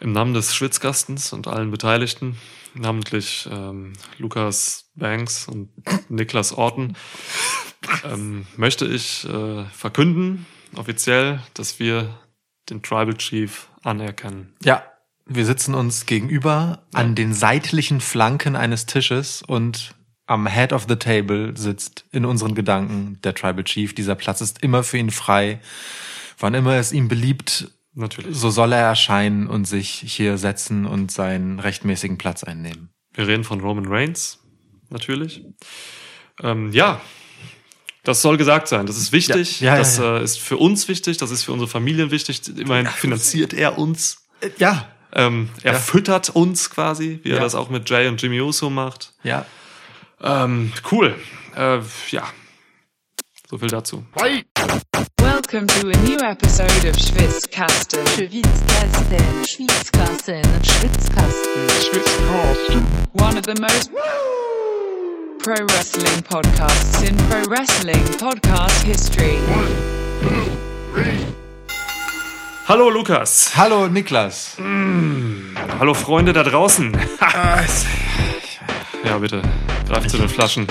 Im Namen des Schwitzgastens und allen Beteiligten, namentlich ähm, Lukas Banks und Niklas Orten, ähm, möchte ich äh, verkünden, offiziell, dass wir den Tribal Chief anerkennen. Ja, wir sitzen uns gegenüber ja. an den seitlichen Flanken eines Tisches und am Head of the Table sitzt in unseren Gedanken der Tribal Chief. Dieser Platz ist immer für ihn frei. Wann immer es ihm beliebt, Natürlich. so soll er erscheinen und sich hier setzen und seinen rechtmäßigen Platz einnehmen. Wir reden von Roman Reigns, natürlich. Ähm, ja, das soll gesagt sein. Das ist wichtig. Ja, ja, das ja, äh, ist für uns wichtig. Das ist für unsere Familien wichtig. Immerhin finanziert er uns. Äh, ja. Ähm, er füttert uns quasi, wie er das auch mit Jay und Jimmy Uso macht. Ja. Ähm, cool. Äh, ja. So viel dazu. Bye. Welcome to a new episode of Schwitzkasten. Schwitzkasten. Schwitzkasten. Schwitzkasten. Schwitzkasten. One of the most pro wrestling podcasts in pro wrestling podcast history. Hallo Lukas. Hallo Niklas. Mm, hallo Freunde da draußen. ja, bitte. Greif zu den Flaschen.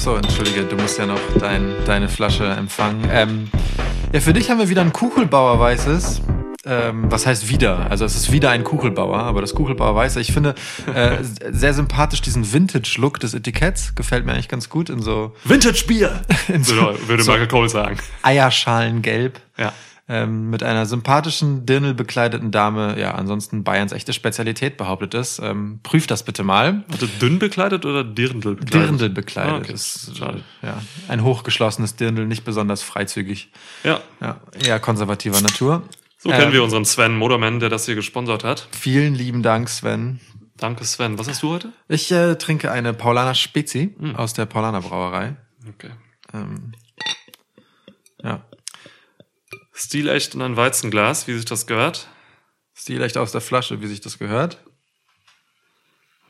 So, entschuldige, du musst ja noch dein, deine Flasche empfangen. Ähm, ja, für dich haben wir wieder ein Kuchelbauer Weißes. Ähm, was heißt wieder? Also es ist wieder ein Kuchelbauer, aber das Kuchelbauer Weiße. Ich finde äh, sehr sympathisch diesen Vintage-Look des Etiketts. Gefällt mir eigentlich ganz gut in so... Vintage-Bier! so, würde Michael Cole sagen. Eierschalengelb. Ja ähm, mit einer sympathischen, dirndl-bekleideten Dame, ja, ansonsten Bayerns echte Spezialität behauptet ist. Ähm, prüft das bitte mal. Also dünn bekleidet oder dirndl bekleidet? Dirndl bekleidet. Ah, okay. ist, Schade. Ja, ein hochgeschlossenes Dirndl, nicht besonders freizügig. Ja. Ja, eher konservativer Natur. So kennen ähm, wir unseren Sven Moderman, der das hier gesponsert hat. Vielen lieben Dank, Sven. Danke, Sven. Was hast du heute? Ich äh, trinke eine Paulaner Spezi hm. aus der Paulaner Brauerei. Okay. Ähm, ja. Stilecht in ein Weizenglas, wie sich das gehört. Stilecht aus der Flasche, wie sich das gehört.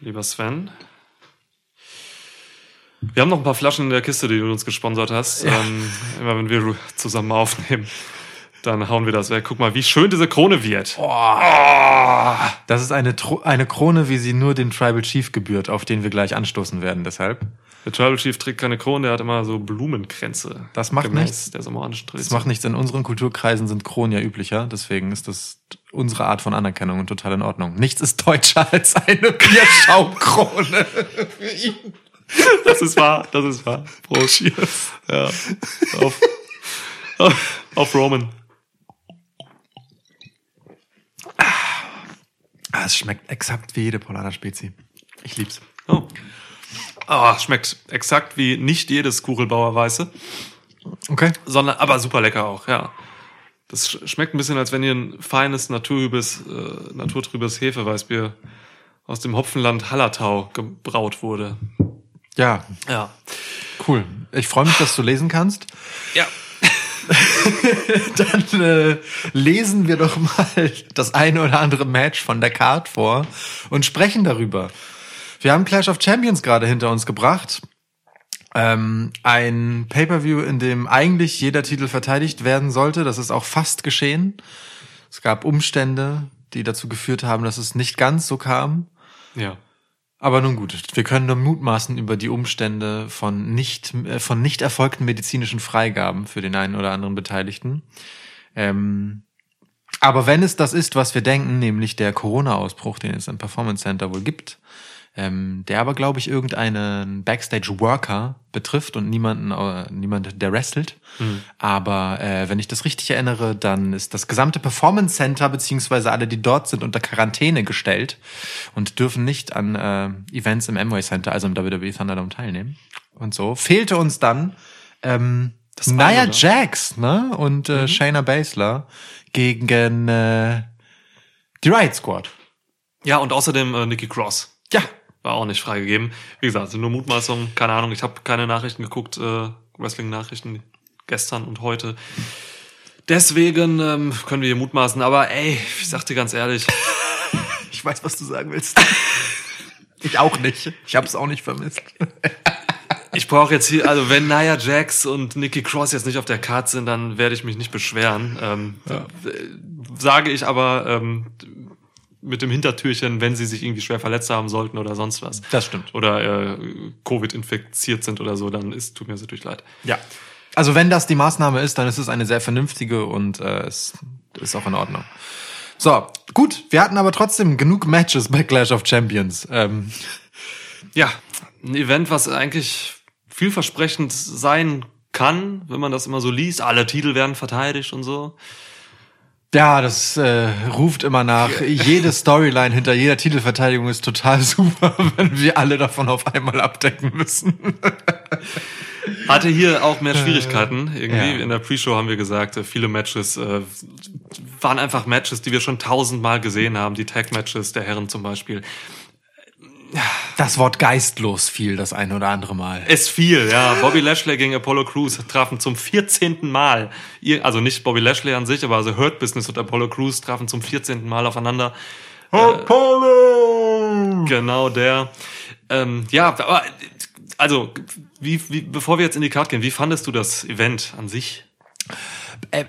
Lieber Sven. Wir haben noch ein paar Flaschen in der Kiste, die du uns gesponsert hast. Ja. Ähm, immer wenn wir zusammen aufnehmen, dann hauen wir das weg. Guck mal, wie schön diese Krone wird. Oh. Oh. Das ist eine, eine Krone, wie sie nur dem Tribal Chief gebührt, auf den wir gleich anstoßen werden, deshalb. Der Tribal Chief trägt keine Krone, der hat immer so Blumenkränze. Das macht nichts. Der samoanischen Tradition. Das macht nichts. In unseren Kulturkreisen sind Kronen ja üblicher. Deswegen ist das unsere Art von Anerkennung und total in Ordnung. Nichts ist deutscher als eine Bierschaumkrone für ihn. Das ist wahr, das ist wahr. Prost. Cheers. Ja. Auf, auf Roman. Ah, es schmeckt exakt wie jede Polana Spezi. Ich lieb's. Oh. Oh, schmeckt exakt wie nicht jedes Kuchelbauer Weiße. Okay. Sondern, aber super lecker auch, ja. Das schmeckt ein bisschen, als wenn ihr ein feines, naturtrübes, äh, naturtrübes Hefeweißbier aus dem Hopfenland Hallertau gebraut wurde. Ja. Ja. Cool. Ich freue mich, dass du lesen kannst. Ja. Dann äh, lesen wir doch mal das eine oder andere Match von der Card vor und sprechen darüber. Wir haben Clash of Champions gerade hinter uns gebracht. Ähm, ein Pay-per-view, in dem eigentlich jeder Titel verteidigt werden sollte. Das ist auch fast geschehen. Es gab Umstände, die dazu geführt haben, dass es nicht ganz so kam. Ja. Aber nun gut, wir können nur mutmaßen über die Umstände von nicht, äh, von nicht erfolgten medizinischen Freigaben für den einen oder anderen Beteiligten. Ähm, aber wenn es das ist, was wir denken, nämlich der Corona-Ausbruch, den es im Performance Center wohl gibt, ähm, der aber, glaube ich, irgendeinen Backstage-Worker betrifft und niemanden, äh, niemand, der wrestelt. Mhm. Aber äh, wenn ich das richtig erinnere, dann ist das gesamte Performance Center beziehungsweise alle, die dort sind, unter Quarantäne gestellt und dürfen nicht an äh, Events im Amway Center, also im WWE Thunderdome teilnehmen. Und so fehlte uns dann ähm, das Nia Jax ne? und äh, mhm. Shayna Baszler gegen äh, die Riot Squad. Ja, und außerdem äh, Nikki Cross. Ja, war auch nicht freigegeben. Wie gesagt, sind nur Mutmaßungen, keine Ahnung. Ich habe keine Nachrichten geguckt, äh, Wrestling-Nachrichten gestern und heute. Deswegen ähm, können wir hier mutmaßen. Aber ey, ich sag dir ganz ehrlich. ich weiß, was du sagen willst. ich auch nicht. Ich habe es auch nicht vermisst. ich brauche jetzt hier, also wenn Nia Jax und Nikki Cross jetzt nicht auf der Karte sind, dann werde ich mich nicht beschweren. Ähm, ja. Sage ich aber, ähm, mit dem Hintertürchen, wenn sie sich irgendwie schwer verletzt haben sollten oder sonst was. Das stimmt. Oder äh, Covid infiziert sind oder so, dann ist, tut mir natürlich leid. Ja. Also wenn das die Maßnahme ist, dann ist es eine sehr vernünftige und äh, es ist auch in Ordnung. So, gut. Wir hatten aber trotzdem genug Matches bei Clash of Champions. Ähm. Ja, ein Event, was eigentlich vielversprechend sein kann, wenn man das immer so liest. Alle Titel werden verteidigt und so. Ja, das äh, ruft immer nach. Jede Storyline hinter jeder Titelverteidigung ist total super, wenn wir alle davon auf einmal abdecken müssen. Hatte hier auch mehr Schwierigkeiten. Irgendwie ja. in der Pre-Show haben wir gesagt, äh, viele Matches äh, waren einfach Matches, die wir schon tausendmal gesehen haben. Die Tag-Matches der Herren zum Beispiel. Das Wort geistlos fiel das ein oder andere Mal. Es fiel, ja. Bobby Lashley gegen Apollo Crews trafen zum 14. Mal. Also nicht Bobby Lashley an sich, aber also Hurt Business und Apollo Crews trafen zum 14. Mal aufeinander. Apollo! Äh, genau der. Ähm, ja, aber also, wie, wie, bevor wir jetzt in die Karte gehen, wie fandest du das Event an sich? Äh, äh,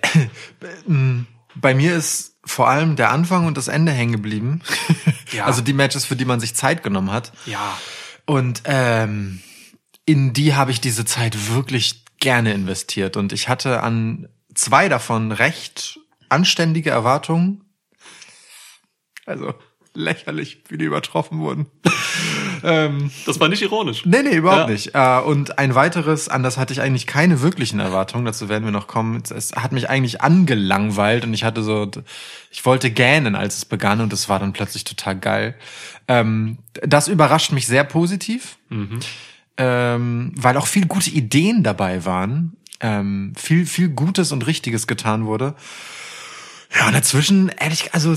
bei mir ist vor allem der Anfang und das Ende hängen geblieben. Ja. Also die Matches, für die man sich Zeit genommen hat. Ja. Und ähm, in die habe ich diese Zeit wirklich gerne investiert. Und ich hatte an zwei davon recht anständige Erwartungen. Also lächerlich, wie die übertroffen wurden. ähm, das war nicht ironisch. Nee, nee, überhaupt ja. nicht. Äh, und ein weiteres, an das hatte ich eigentlich keine wirklichen Erwartungen, dazu werden wir noch kommen. Es hat mich eigentlich angelangweilt und ich hatte so, ich wollte gähnen, als es begann und es war dann plötzlich total geil. Ähm, das überrascht mich sehr positiv, mhm. ähm, weil auch viel gute Ideen dabei waren. Ähm, viel, viel Gutes und Richtiges getan wurde. Ja, und dazwischen, ehrlich, also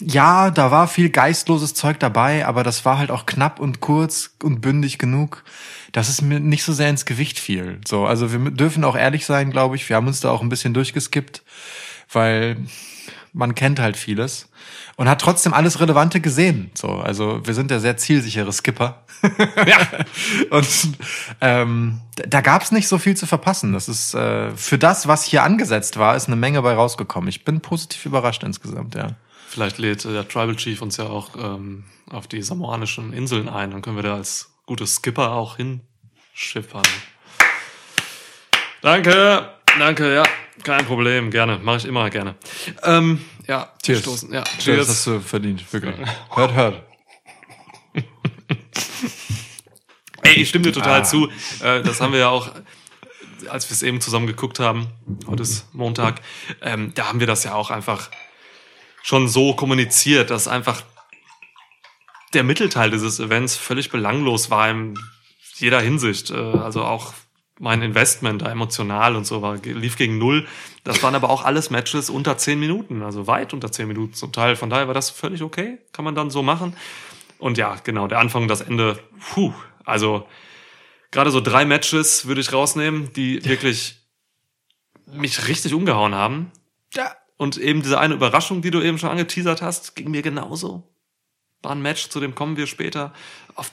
ja, da war viel geistloses Zeug dabei, aber das war halt auch knapp und kurz und bündig genug, dass es mir nicht so sehr ins Gewicht fiel. So, also wir dürfen auch ehrlich sein, glaube ich. Wir haben uns da auch ein bisschen durchgeskippt, weil man kennt halt vieles und hat trotzdem alles Relevante gesehen. So, also wir sind ja sehr zielsichere Skipper. ja. Und ähm, da gab's nicht so viel zu verpassen. Das ist äh, für das, was hier angesetzt war, ist eine Menge bei rausgekommen. Ich bin positiv überrascht insgesamt, ja. Vielleicht lädt äh, der Tribal Chief uns ja auch ähm, auf die samoanischen Inseln ein. Dann können wir da als gute Skipper auch hinschippern. Danke, danke, ja. Kein Problem, gerne. Mache ich immer gerne. Ähm, ja, Cheers. Stoßen. Ja, Cheers. Das hast du verdient, wirklich. hört, hört. Ey, ich stimme dir total ah. zu. Äh, das haben wir ja auch, als wir es eben zusammen geguckt haben, heute ist Montag, ähm, da haben wir das ja auch einfach schon so kommuniziert, dass einfach der Mittelteil dieses Events völlig belanglos war in jeder Hinsicht. Äh, also auch mein Investment da emotional und so war, lief gegen null. Das waren aber auch alles Matches unter zehn Minuten, also weit unter zehn Minuten zum Teil. Von daher war das völlig okay, kann man dann so machen. Und ja, genau, der Anfang und das Ende, puh, also gerade so drei Matches würde ich rausnehmen, die wirklich mich richtig umgehauen haben. Ja. Und eben diese eine Überraschung, die du eben schon angeteasert hast, ging mir genauso. War ein Match, zu dem kommen wir später, auf,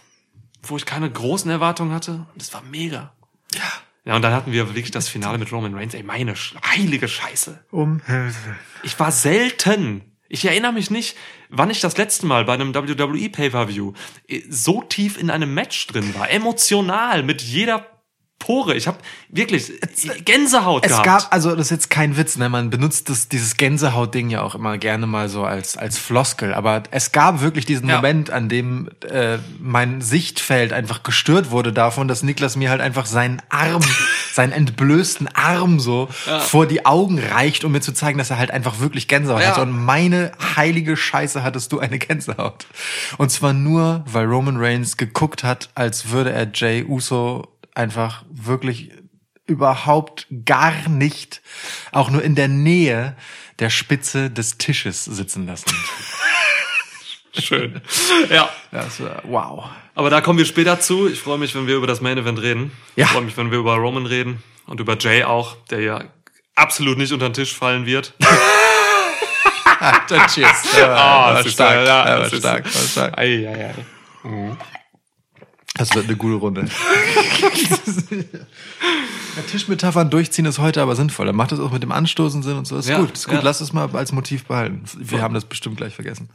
wo ich keine großen Erwartungen hatte. Und es war mega. Ja. Ja, und dann hatten wir wirklich das Finale mit Roman Reigns. Ey, meine heilige Scheiße. Um Hilfe. Ich war selten. Ich erinnere mich nicht, wann ich das letzte Mal bei einem WWE Pay-Per-View so tief in einem Match drin war. Emotional, mit jeder Pore. Ich habe wirklich Gänsehaut es gehabt. Es gab, also das ist jetzt kein Witz, ne? Man benutzt das, dieses Gänsehaut-Ding ja auch immer gerne mal so als als Floskel. Aber es gab wirklich diesen ja. Moment, an dem äh, mein Sichtfeld einfach gestört wurde davon, dass Niklas mir halt einfach seinen Arm, seinen entblößten Arm so ja. vor die Augen reicht, um mir zu zeigen, dass er halt einfach wirklich Gänsehaut ja. hat. Und meine heilige Scheiße hattest du eine Gänsehaut. Und zwar nur, weil Roman Reigns geguckt hat, als würde er Jay Uso einfach wirklich überhaupt gar nicht auch nur in der Nähe der Spitze des Tisches sitzen lassen. Schön. Ja. Das war, wow. Aber da kommen wir später zu. Ich freue mich, wenn wir über das Main Event reden. Ja. Ich freue mich, wenn wir über Roman reden und über Jay auch, der ja absolut nicht unter den Tisch fallen wird. Dann cheers. Ja, oh, war, stark. Ja, stark. War stark. Ei, ei, ei. Mhm. Das wird eine gute Runde. ja, Tischmetaphern durchziehen ist heute aber sinnvoll. Dann macht das auch mit dem Anstoßen Sinn und so. Ist ja, gut, ist gut. Ja. Lass es mal als Motiv behalten. Wir ja. haben das bestimmt gleich vergessen.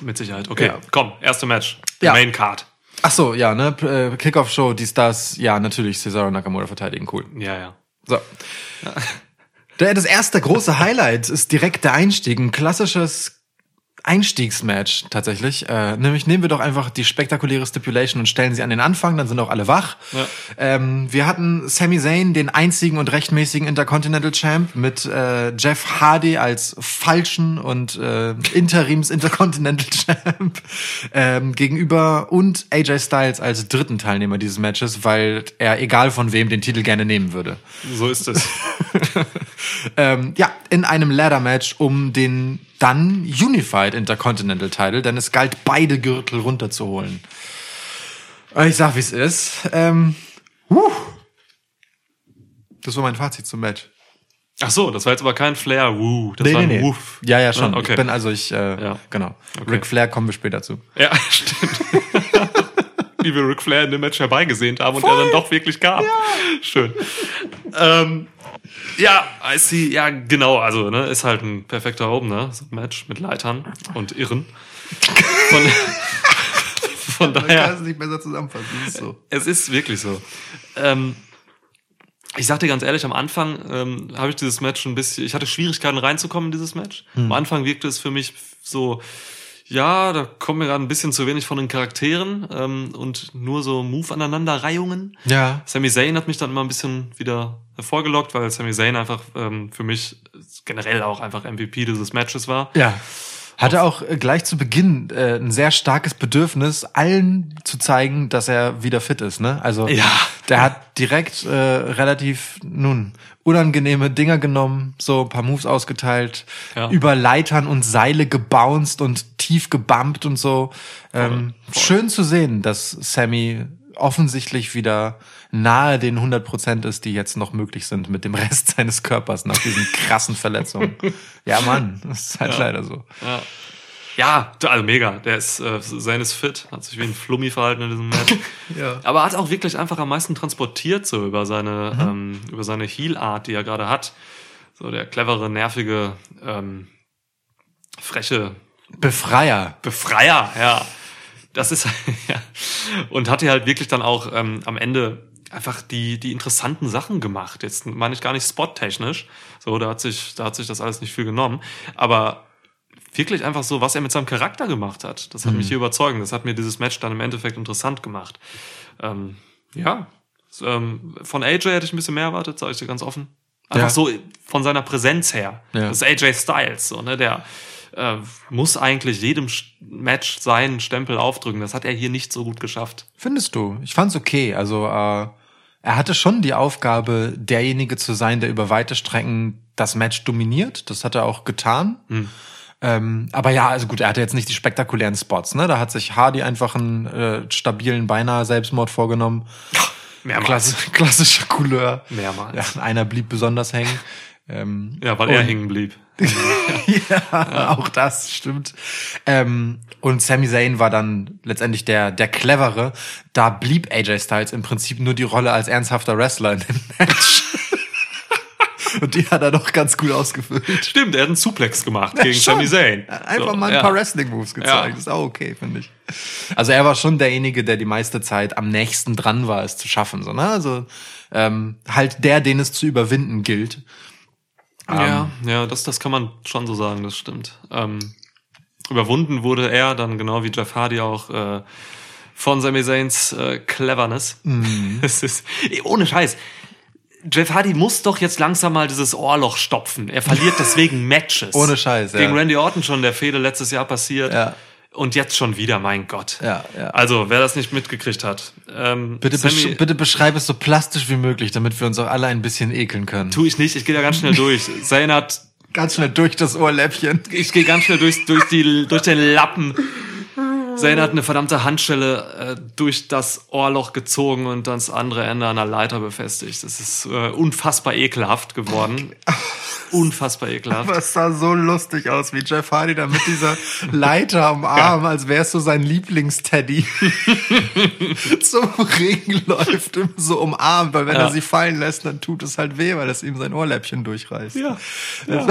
Mit Sicherheit. Okay, komm, erste Match. Ja. Main Card. Ach so, ja, ne? Äh, Kickoff-Show, die Stars, ja, natürlich Cesaro Nakamura verteidigen, cool. Ja, ja. So. Das erste große Highlight ist direkt der Einstieg. Ein klassisches Einstiegsmatch tatsächlich. Äh, nämlich nehmen wir doch einfach die spektakuläre Stipulation und stellen sie an den Anfang, dann sind auch alle wach. Ja. Ähm, wir hatten Sami Zayn, den einzigen und rechtmäßigen Intercontinental Champ, mit äh, Jeff Hardy als falschen und äh, Interims Intercontinental Champ ähm, gegenüber und AJ Styles als dritten Teilnehmer dieses Matches, weil er egal von wem den Titel gerne nehmen würde. So ist es. ähm, ja, in einem Ladder Match um den dann Unified Intercontinental Title, denn es galt beide Gürtel runterzuholen. Ich sag, wie es ist. Ähm, uh. Das war mein Fazit zum Match. Ach so, das war jetzt aber kein Flair, woo. Das nee, war nee, nee. Woof. Ja, ja, schon. Ah, okay. Ich bin also ich, äh, ja. genau. Okay. Ric Flair kommen wir später zu. Ja, stimmt. Wie wir Ric Flair in dem Match herbeigesehnt haben Voll. und der dann doch wirklich kam. Ja. Schön. ähm, ja, I see. Ja, genau. Also, ne, ist halt ein perfekter Opener. So ein Match mit Leitern und Irren. Von, von daher. Man kann es nicht besser zusammenfassen. Es ist so. Es ist wirklich so. Ähm, ich sag dir ganz ehrlich, am Anfang ähm, habe ich dieses Match ein bisschen, ich hatte Schwierigkeiten reinzukommen in dieses Match. Hm. Am Anfang wirkte es für mich so, ja, da kommen mir gerade ein bisschen zu wenig von den Charakteren ähm, und nur so Move-Aneinanderreihungen. Ja. Sami Zayn hat mich dann immer ein bisschen wieder hervorgelockt, weil Sami Zayn einfach ähm, für mich generell auch einfach MVP dieses Matches war. Ja. Hatte auch äh, gleich zu Beginn äh, ein sehr starkes Bedürfnis, allen zu zeigen, dass er wieder fit ist. Ne? Also ja. der hat direkt äh, relativ nun unangenehme Dinger genommen, so ein paar Moves ausgeteilt, ja. über Leitern und Seile gebounced und tief gebumpt und so. Ähm, voll. Schön zu sehen, dass Sammy offensichtlich wieder nahe den 100 Prozent ist, die jetzt noch möglich sind mit dem Rest seines Körpers nach diesen krassen Verletzungen. ja, Mann, das ist halt ja. leider so. Ja. Ja, also mega. Der ist äh, seines fit, hat sich wie ein Flummi verhalten in diesem Match. ja. Aber hat auch wirklich einfach am meisten transportiert so über seine mhm. ähm, über seine Heel Art, die er gerade hat. So der clevere, nervige, ähm, freche Befreier. Befreier, ja. Das ist ja und hat er halt wirklich dann auch ähm, am Ende einfach die, die interessanten Sachen gemacht. Jetzt meine ich gar nicht spottechnisch. So, da hat sich, da hat sich das alles nicht viel genommen. Aber wirklich einfach so, was er mit seinem Charakter gemacht hat. Das hat mhm. mich hier überzeugt. Das hat mir dieses Match dann im Endeffekt interessant gemacht. Ähm, ja, ähm, von AJ hätte ich ein bisschen mehr erwartet, sage ich dir ganz offen. Einfach ja. so von seiner Präsenz her. Ja. Das ist AJ Styles, so, ne, der äh, muss eigentlich jedem Match seinen Stempel aufdrücken. Das hat er hier nicht so gut geschafft. Findest du? Ich fand's okay. Also äh, er hatte schon die Aufgabe, derjenige zu sein, der über weite Strecken das Match dominiert. Das hat er auch getan. Hm. Ähm, aber ja, also gut, er hatte jetzt nicht die spektakulären Spots. Ne? Da hat sich Hardy einfach einen äh, stabilen, beinahe Selbstmord vorgenommen. Mehrmals. Klassisch, klassischer Couleur. Mehrmals. Ja, einer blieb besonders hängen. Ähm, ja, weil er hängen blieb. ja, ja, auch das stimmt. Ähm, und Sami Zayn war dann letztendlich der, der clevere. Da blieb AJ Styles im Prinzip nur die Rolle als ernsthafter Wrestler in dem Match. Und die hat er doch ganz gut ausgefüllt. Stimmt, er hat einen Suplex gemacht ja, gegen. Sami Zayn. Einfach so, mal ein ja. paar Wrestling-Moves gezeigt. Ja. Ist auch okay, finde ich. Also er war schon derjenige, der die meiste Zeit am nächsten dran war, es zu schaffen. So, ne? Also ähm, halt der, den es zu überwinden gilt. Ja, ähm, ja, das, das kann man schon so sagen, das stimmt. Ähm, überwunden wurde er dann genau wie Jeff Hardy auch äh, von Sami Zayns äh, Cleverness. Mhm. Es ist, ohne Scheiß. Jeff Hardy muss doch jetzt langsam mal dieses Ohrloch stopfen. Er verliert deswegen Matches. Ohne Scheiß, ja. Gegen Randy Orton schon der Fehde letztes Jahr passiert. Ja. Und jetzt schon wieder, mein Gott. Ja, ja. Also, wer das nicht mitgekriegt hat. Ähm, bitte, Sammy, besch bitte beschreib es so plastisch wie möglich, damit wir uns auch alle ein bisschen ekeln können. Tu ich nicht, ich gehe da ganz schnell durch. Zayn hat... Ganz schnell durch das Ohrläppchen. Ich gehe ganz schnell durch, durch, die, durch den Lappen. Zane hat eine verdammte Handschelle äh, durch das Ohrloch gezogen und das andere Ende an der Leiter befestigt. Das ist äh, unfassbar ekelhaft geworden. unfassbar ekelhaft. Aber es sah so lustig aus, wie Jeff Hardy da mit dieser Leiter am Arm, ja. als wäre es so sein Lieblingsteddy, zum Regen läuft, so umarmt, weil wenn ja. er sie fallen lässt, dann tut es halt weh, weil es ihm sein Ohrläppchen durchreißt. Ja. ja.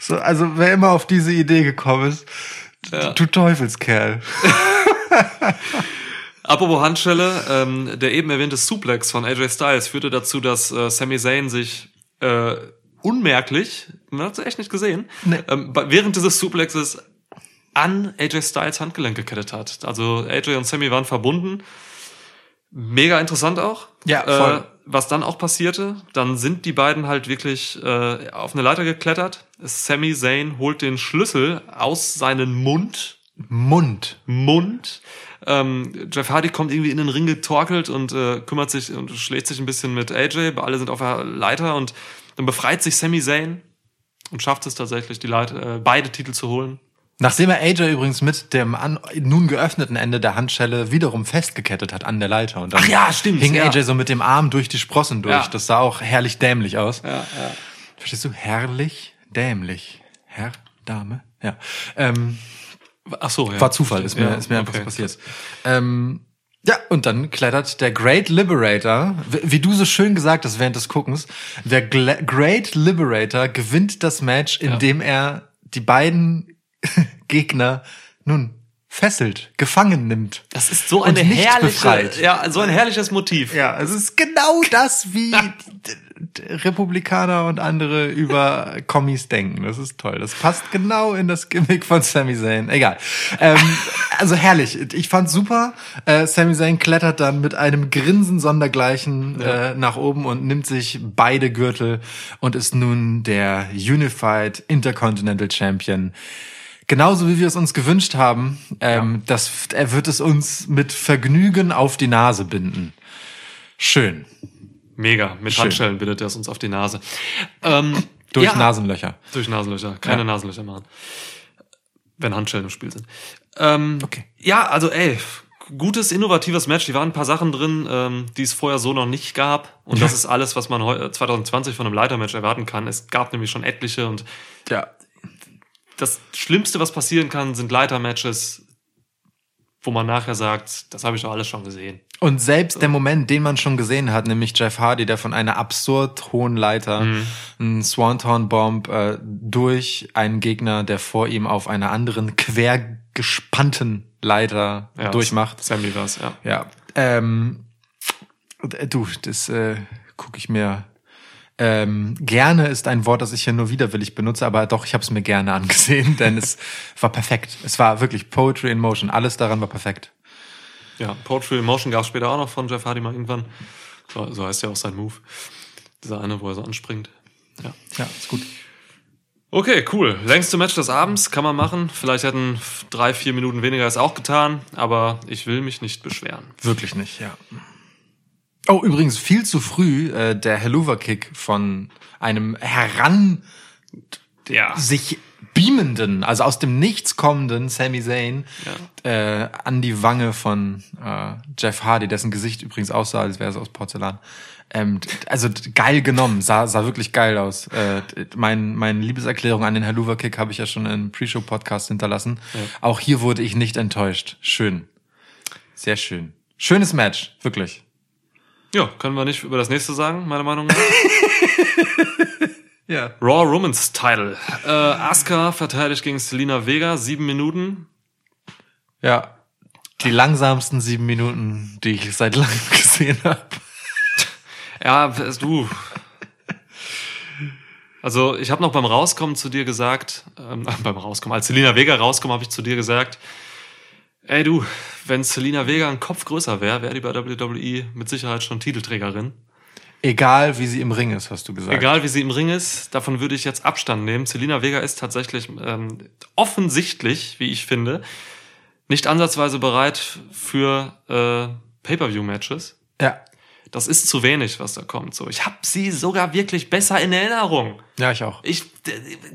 so, also wer immer auf diese Idee gekommen ist, ja. Du Teufelskerl. Apropos Handschelle, ähm, der eben erwähnte Suplex von AJ Styles führte dazu, dass äh, Sami Zayn sich äh, unmerklich, man hat es echt nicht gesehen, nee. ähm, während dieses Suplexes an AJ Styles Handgelenk gekettet hat. Also AJ und Sammy waren verbunden. Mega interessant auch. Ja, voll. Äh, was dann auch passierte, dann sind die beiden halt wirklich äh, auf eine Leiter geklettert. Sami Zayn holt den Schlüssel aus seinem Mund. Mund. Mund. Ähm, Jeff Hardy kommt irgendwie in den Ring getorkelt und äh, kümmert sich und schlägt sich ein bisschen mit AJ. Alle sind auf der Leiter und dann befreit sich Sami Zayn und schafft es tatsächlich, die Leiter, äh, beide Titel zu holen. Nachdem er AJ übrigens mit dem an, nun geöffneten Ende der Handschelle wiederum festgekettet hat an der Leiter. Und dann Ach ja, stimmt. Hing ja. AJ so mit dem Arm durch die Sprossen durch. Ja. Das sah auch herrlich dämlich aus. Ja, ja. Verstehst du? Herrlich dämlich. Herr, Dame. Ja. Ähm, Ach so, ja. War Zufall, ist mir, ja, ist mir einfach okay. passiert. Ähm, ja, und dann klettert der Great Liberator, wie du so schön gesagt hast während des Guckens, der Great Liberator gewinnt das Match, indem ja. er die beiden Gegner nun fesselt, gefangen nimmt. Das ist so eine herrliche, befreit. ja, so ein herrliches Motiv. Ja, es ist genau das, wie Republikaner und andere über Kommis denken. Das ist toll. Das passt genau in das Gimmick von Sami Zayn. Egal. Ähm, also herrlich. Ich fand's super. Äh, Sami Zayn klettert dann mit einem Grinsen sondergleichen ja. äh, nach oben und nimmt sich beide Gürtel und ist nun der Unified Intercontinental Champion genauso wie wir es uns gewünscht haben, ähm, ja. das, er wird es uns mit Vergnügen auf die Nase binden. Schön. Mega. Mit Schön. Handschellen bindet er es uns auf die Nase. Ähm, durch ja, Nasenlöcher. Durch Nasenlöcher. Keine ja. Nasenlöcher machen. Wenn Handschellen im Spiel sind. Ähm, okay. Ja, also ey, gutes, innovatives Match. Die waren ein paar Sachen drin, ähm, die es vorher so noch nicht gab. Und das ist alles, was man 2020 von einem Leitermatch erwarten kann. Es gab nämlich schon etliche und ja das Schlimmste, was passieren kann, sind Leitermatches, wo man nachher sagt, das habe ich doch alles schon gesehen. Und selbst der Moment, den man schon gesehen hat, nämlich Jeff Hardy, der von einer absurd hohen Leiter mhm. einen Swanton Bomb äh, durch einen Gegner, der vor ihm auf einer anderen quergespannten Leiter ja, durchmacht. Sammy war's, ja. Ja. Ähm, du, das äh, gucke ich mir ähm, gerne ist ein Wort, das ich hier nur widerwillig benutze, aber doch, ich habe es mir gerne angesehen, denn es war perfekt. Es war wirklich Poetry in Motion. Alles daran war perfekt. Ja, Poetry in Motion gab es später auch noch von Jeff Hardy mal irgendwann. So, so heißt ja auch sein Move. Dieser eine, wo er so anspringt. Ja, ja ist gut. Okay, cool. Längste Match des Abends kann man machen. Vielleicht hätten drei, vier Minuten weniger es auch getan, aber ich will mich nicht beschweren. Wirklich nicht, ja. Oh, übrigens viel zu früh äh, der Helluva-Kick von einem heran ja. sich beamenden, also aus dem Nichts kommenden Sami Zayn ja. äh, an die Wange von äh, Jeff Hardy, dessen Gesicht übrigens aussah, als wäre es aus Porzellan. Ähm, also geil genommen, sah, sah wirklich geil aus. Äh, mein, meine Liebeserklärung an den Helluva-Kick habe ich ja schon im Pre-Show-Podcast hinterlassen. Ja. Auch hier wurde ich nicht enttäuscht. Schön. Sehr schön. Schönes Match, wirklich. Ja, können wir nicht über das nächste sagen, meiner Meinung nach. ja. Raw Women's Title. Äh, Asuka verteidigt gegen Selina Vega, sieben Minuten. Ja. Die langsamsten sieben Minuten, die ich seit langem gesehen habe. Ja, du. Also ich habe noch beim Rauskommen zu dir gesagt, ähm, beim Rauskommen, als Selina Vega rauskommt, habe ich zu dir gesagt, Ey du, wenn Selina Vega ein Kopf größer wäre, wäre die bei WWE mit Sicherheit schon Titelträgerin. Egal wie sie im Ring ist, hast du gesagt. Egal wie sie im Ring ist, davon würde ich jetzt Abstand nehmen. Selina Vega ist tatsächlich ähm, offensichtlich, wie ich finde, nicht ansatzweise bereit für äh, Pay-per-view-Matches. Ja. Das ist zu wenig, was da kommt. So, ich habe sie sogar wirklich besser in Erinnerung. Ja, ich auch. Ich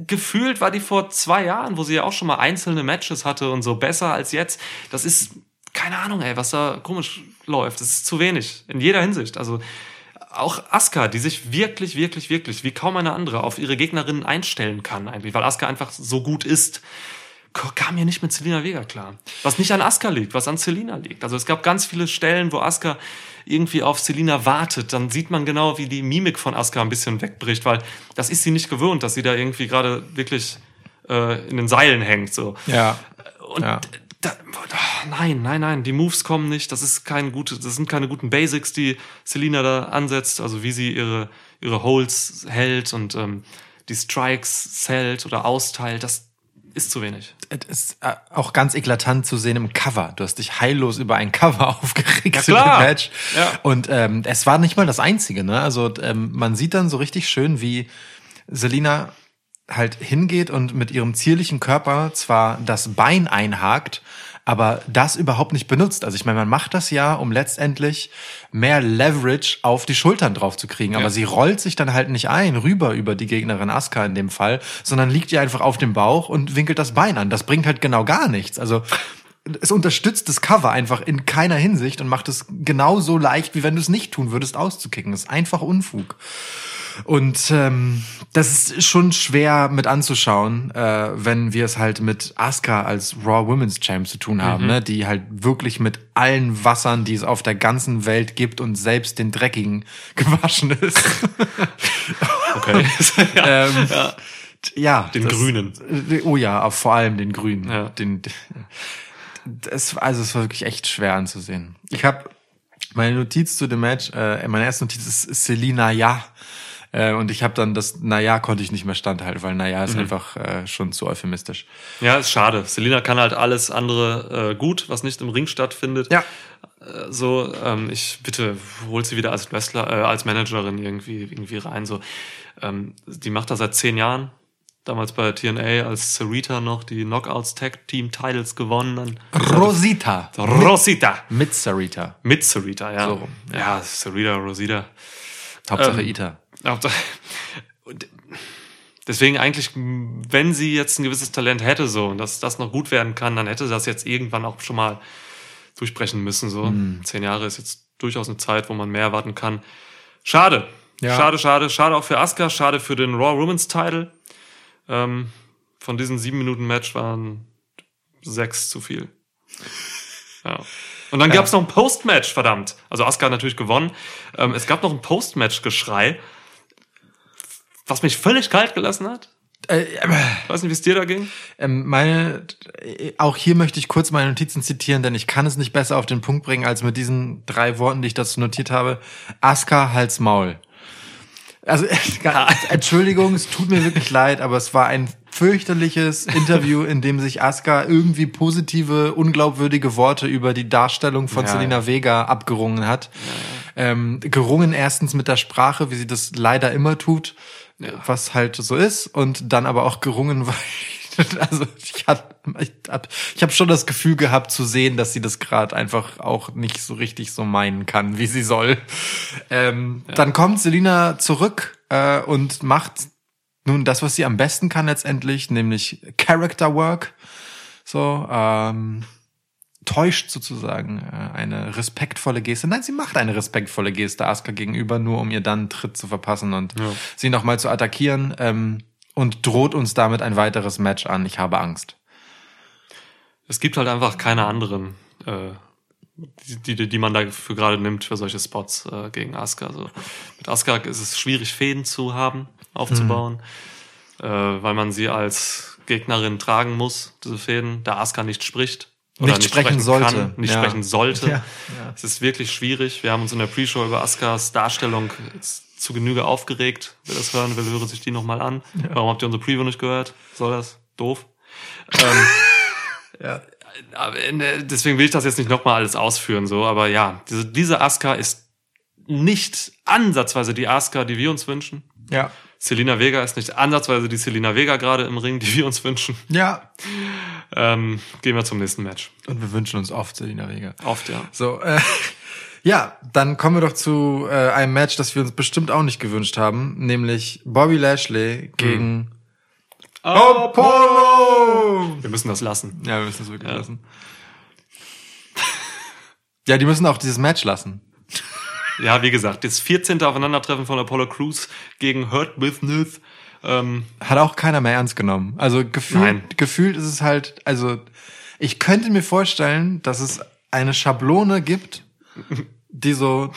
gefühlt war die vor zwei Jahren, wo sie ja auch schon mal einzelne Matches hatte und so besser als jetzt. Das ist keine Ahnung, ey, was da komisch läuft. Das ist zu wenig in jeder Hinsicht. Also auch Asuka, die sich wirklich, wirklich, wirklich wie kaum eine andere auf ihre Gegnerinnen einstellen kann eigentlich, weil Asuka einfach so gut ist kam mir nicht mit Selina Vega klar. Was nicht an Asuka liegt, was an Selina liegt. Also es gab ganz viele Stellen, wo Asuka irgendwie auf Selina wartet. Dann sieht man genau, wie die Mimik von Asuka ein bisschen wegbricht, weil das ist sie nicht gewöhnt, dass sie da irgendwie gerade wirklich äh, in den Seilen hängt. So. Ja. Und ja. Da, nein, nein, nein, die Moves kommen nicht. Das ist keine gute, das sind keine guten Basics, die Selina da ansetzt. Also wie sie ihre ihre Holds hält und ähm, die Strikes zählt oder austeilt. Das ist zu wenig. Es ist äh, auch ganz eklatant zu sehen im Cover. Du hast dich heillos über ein Cover aufgeregt ja, klar. im Match. Ja. Und ähm, es war nicht mal das Einzige. Ne? Also ähm, man sieht dann so richtig schön, wie Selina halt hingeht und mit ihrem zierlichen Körper zwar das Bein einhakt, aber das überhaupt nicht benutzt. Also ich meine, man macht das ja, um letztendlich mehr Leverage auf die Schultern drauf zu kriegen. Aber ja. sie rollt sich dann halt nicht ein, rüber über die Gegnerin Asuka in dem Fall, sondern liegt ihr einfach auf dem Bauch und winkelt das Bein an. Das bringt halt genau gar nichts. Also es unterstützt das Cover einfach in keiner Hinsicht und macht es genauso leicht, wie wenn du es nicht tun würdest, auszukicken. Das ist einfach Unfug. Und ähm, das ist schon schwer mit anzuschauen, äh, wenn wir es halt mit Asuka als Raw Women's Champ zu tun haben, mhm. ne? die halt wirklich mit allen Wassern, die es auf der ganzen Welt gibt und selbst den dreckigen gewaschen ist. okay. ja. Ähm, ja. ja. Den das, Grünen. Oh ja, vor allem den Grünen. Ja. Den, das, also es war wirklich echt schwer anzusehen. Ich habe meine Notiz zu dem Match, äh, meine erste Notiz ist Selina Ja. Äh, und ich habe dann das Naja konnte ich nicht mehr standhalten, weil Naja ist mhm. einfach äh, schon zu euphemistisch. Ja, ist schade. Selina kann halt alles andere äh, gut, was nicht im Ring stattfindet. Ja. Äh, so, ähm, ich bitte hol sie wieder als Wrestler, äh, als Managerin irgendwie irgendwie rein. So, ähm, die macht das seit zehn Jahren. Damals bei TNA als Sarita noch die Knockouts Tag Team Titles gewonnen. Rosita. Rosita. Mit Sarita. Mit Sarita, ja. So. Ja, ja Sarita, Rosita. Hauptsache ähm, Ita. Deswegen eigentlich, wenn sie jetzt ein gewisses Talent hätte, so, und dass das noch gut werden kann, dann hätte das jetzt irgendwann auch schon mal durchbrechen müssen, so. Mhm. Zehn Jahre ist jetzt durchaus eine Zeit, wo man mehr erwarten kann. Schade. Ja. Schade, schade. Schade auch für Asuka, schade für den Raw Women's Title. Ähm, von diesen sieben Minuten Match waren sechs zu viel. Ja. Und dann ja. gab es noch ein Post-Match, verdammt. Also Asuka hat natürlich gewonnen. Ähm, es gab noch ein Post-Match-Geschrei was mich völlig kalt gelassen hat. Äh, äh, weiß nicht, wie es dir da ging. Ähm, meine, auch hier möchte ich kurz meine Notizen zitieren, denn ich kann es nicht besser auf den Punkt bringen, als mit diesen drei Worten, die ich dazu notiert habe. Aska, Hals, Maul. Also, Entschuldigung, es tut mir wirklich leid, aber es war ein fürchterliches Interview, in dem sich Aska irgendwie positive, unglaubwürdige Worte über die Darstellung von ja, Selena ja. Vega abgerungen hat. Ja, ähm, gerungen erstens mit der Sprache, wie sie das leider immer tut ja. was halt so ist und dann aber auch gerungen, weil also ich hab, ich hab, ich hab schon das Gefühl gehabt zu sehen, dass sie das gerade einfach auch nicht so richtig so meinen kann, wie sie soll. Ähm, ja. Dann kommt Selina zurück äh, und macht nun das, was sie am besten kann letztendlich, nämlich Character Work. So, ähm, täuscht sozusagen äh, eine respektvolle Geste. Nein, sie macht eine respektvolle Geste Asuka gegenüber, nur um ihr dann einen Tritt zu verpassen und ja. sie nochmal zu attackieren ähm, und droht uns damit ein weiteres Match an. Ich habe Angst. Es gibt halt einfach keine anderen, äh, die, die, die man dafür gerade nimmt für solche Spots äh, gegen Asuka. Also mit Asuka ist es schwierig, Fäden zu haben, aufzubauen, mhm. äh, weil man sie als Gegnerin tragen muss, diese Fäden, da Asuka nicht spricht oder nicht, nicht sprechen, sprechen sollte. Kann, nicht ja. sprechen sollte. Ja. Ja. Es ist wirklich schwierig. Wir haben uns in der Pre-Show über Askas Darstellung zu Genüge aufgeregt. Wer das hören will, höre sich die nochmal an. Warum habt ihr unsere Preview nicht gehört? Soll das? Doof. ähm, ja. Deswegen will ich das jetzt nicht nochmal alles ausführen, so. Aber ja, diese, diese Aska ist nicht ansatzweise die Aska, die wir uns wünschen. Ja. Selina Vega ist nicht ansatzweise die Selina Vega gerade im Ring, die wir uns wünschen. Ja. Ähm, gehen wir zum nächsten Match. Und wir wünschen uns oft Selina Vega. Oft, ja. So, äh, Ja, dann kommen wir doch zu äh, einem Match, das wir uns bestimmt auch nicht gewünscht haben, nämlich Bobby Lashley gegen hm. Apollo! Wir müssen das lassen. Ja, wir müssen das wirklich ja. lassen. Ja, die müssen auch dieses Match lassen. Ja, wie gesagt, das 14. Aufeinandertreffen von Apollo Crews gegen Hurt Business. Ähm, Hat auch keiner mehr ernst genommen. Also gefühlt, Nein. gefühlt ist es halt, also ich könnte mir vorstellen, dass es eine Schablone gibt, die so,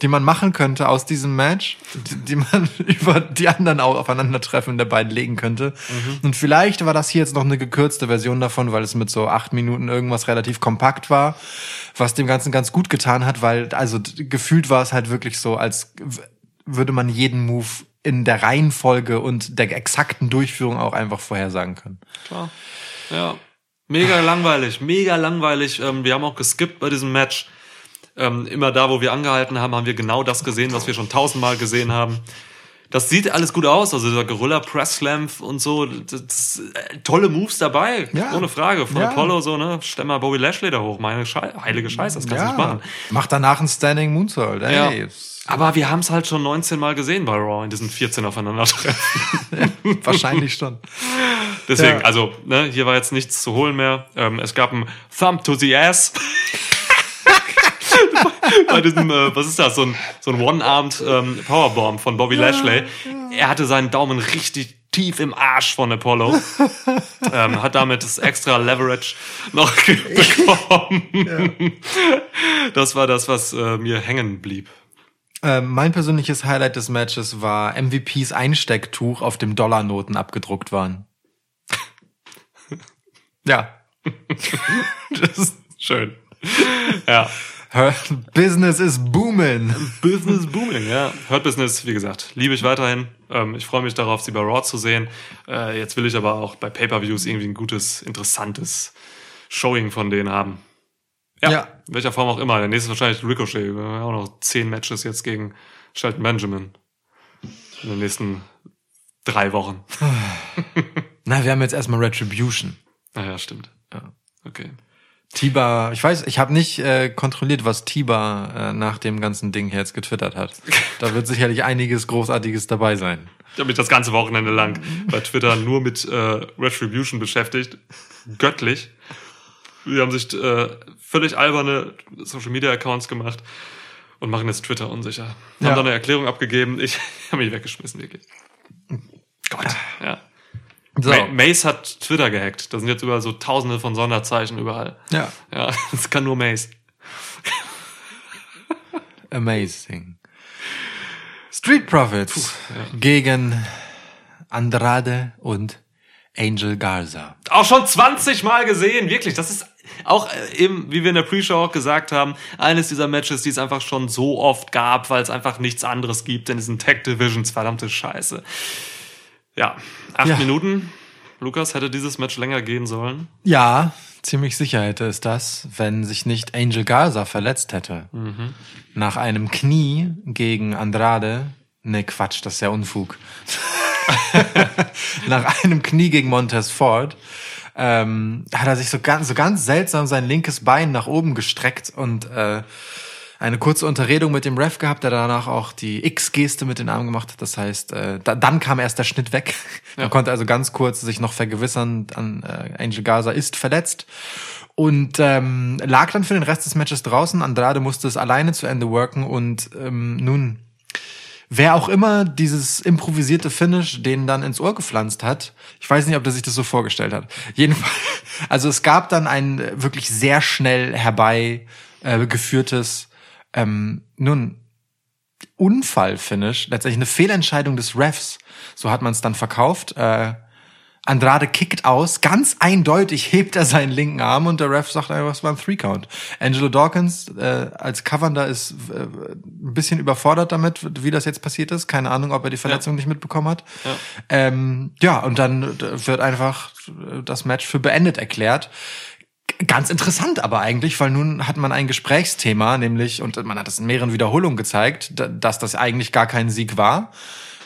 die man machen könnte aus diesem Match, die, die man über die anderen Aufeinandertreffen der beiden legen könnte. Mhm. Und vielleicht war das hier jetzt noch eine gekürzte Version davon, weil es mit so acht Minuten irgendwas relativ kompakt war, was dem Ganzen ganz gut getan hat, weil also gefühlt war es halt wirklich so, als würde man jeden Move in der Reihenfolge und der exakten Durchführung auch einfach vorhersagen können. Klar. Ja. Mega langweilig, mega langweilig. Ähm, wir haben auch geskippt bei diesem Match. Ähm, immer da, wo wir angehalten haben, haben wir genau das gesehen, was wir schon tausendmal gesehen haben. Das sieht alles gut aus, also dieser Gorilla Press Slam und so, das, äh, tolle Moves dabei, ja. ohne Frage. Von ja. Apollo so, ne, stell mal Bobby Lashley da hoch, meine Schei heilige Scheiße, das kannst du ja. nicht machen. Mach danach einen Standing Moonsault, ey. Ja. Aber wir haben es halt schon 19 Mal gesehen bei Raw in diesen 14 aufeinandertreffen. Wahrscheinlich schon. Deswegen, ja. also, ne, hier war jetzt nichts zu holen mehr. Ähm, es gab ein Thumb to the Ass. bei diesem, äh, was ist das, so ein, so ein One-Armed ähm, Powerbomb von Bobby Lashley. Er hatte seinen Daumen richtig tief im Arsch von Apollo. ähm, hat damit das extra Leverage noch bekommen. Ja. Das war das, was äh, mir hängen blieb. Ähm, mein persönliches Highlight des Matches war MVPs Einstecktuch, auf dem Dollarnoten abgedruckt waren. ja. das ist schön. Ja. Business is booming. Business booming, ja. Hurt Business, wie gesagt, liebe ich weiterhin. Ähm, ich freue mich darauf, sie bei Raw zu sehen. Äh, jetzt will ich aber auch bei Pay-Per-Views irgendwie ein gutes, interessantes Showing von denen haben. Ja, ja. In welcher Form auch immer. Der nächste ist wahrscheinlich Ricochet. Wir haben auch noch zehn Matches jetzt gegen Shelton Benjamin. In den nächsten drei Wochen. Na, wir haben jetzt erstmal Retribution. Naja, stimmt. Ja. Okay. Tiba, ich weiß, ich habe nicht äh, kontrolliert, was Tiba äh, nach dem ganzen Ding jetzt getwittert hat. Da wird sicherlich einiges Großartiges dabei sein. Ich habe mich das ganze Wochenende lang bei Twitter nur mit äh, Retribution beschäftigt. Göttlich. Wir haben sich äh, völlig alberne Social Media Accounts gemacht und machen jetzt Twitter unsicher. Haben ja. dann eine Erklärung abgegeben. Ich habe mich weggeschmissen, wirklich. Gott, ja. So. Mace hat Twitter gehackt. Da sind jetzt überall so tausende von Sonderzeichen überall. Ja. Ja, das kann nur Mace. Amazing. Street Profits Puh, ja. gegen Andrade und Angel Garza. Auch schon 20 Mal gesehen, wirklich. Das ist auch äh, eben, wie wir in der Pre-Show auch gesagt haben, eines dieser Matches, die es einfach schon so oft gab, weil es einfach nichts anderes gibt in diesen Tech Divisions. Verdammte Scheiße. Ja, acht ja. Minuten. Lukas, hätte dieses Match länger gehen sollen? Ja, ziemlich sicher hätte es das, wenn sich nicht Angel Garza verletzt hätte. Mhm. Nach einem Knie gegen Andrade. Ne, Quatsch, das ist ja Unfug. Nach einem Knie gegen Montez Ford ähm, hat er sich so ganz, so ganz seltsam sein linkes Bein nach oben gestreckt und äh, eine kurze Unterredung mit dem Ref gehabt, der danach auch die X-Geste mit den Armen gemacht hat. Das heißt, äh, da, dann kam erst der Schnitt weg. Man konnte also ganz kurz sich noch vergewissern, an, äh, Angel Gaza ist verletzt und ähm, lag dann für den Rest des Matches draußen. Andrade musste es alleine zu Ende worken und ähm, nun wer auch immer dieses improvisierte Finish denen dann ins Ohr gepflanzt hat, ich weiß nicht, ob der sich das so vorgestellt hat. Jedenfalls, also es gab dann ein wirklich sehr schnell herbei äh, ähm, nun, Unfall-Finish, letztendlich eine Fehlentscheidung des Refs, so hat man es dann verkauft. Äh, Andrade kickt aus, ganz eindeutig hebt er seinen linken Arm und der Ref sagt einfach, was war ein Three-Count. Angelo Dawkins äh, als Covernder ist äh, ein bisschen überfordert damit, wie das jetzt passiert ist. Keine Ahnung, ob er die Verletzung ja. nicht mitbekommen hat. Ja. Ähm, ja, und dann wird einfach das Match für beendet erklärt. Ganz interessant aber eigentlich, weil nun hat man ein Gesprächsthema, nämlich, und man hat es in mehreren Wiederholungen gezeigt, dass das eigentlich gar kein Sieg war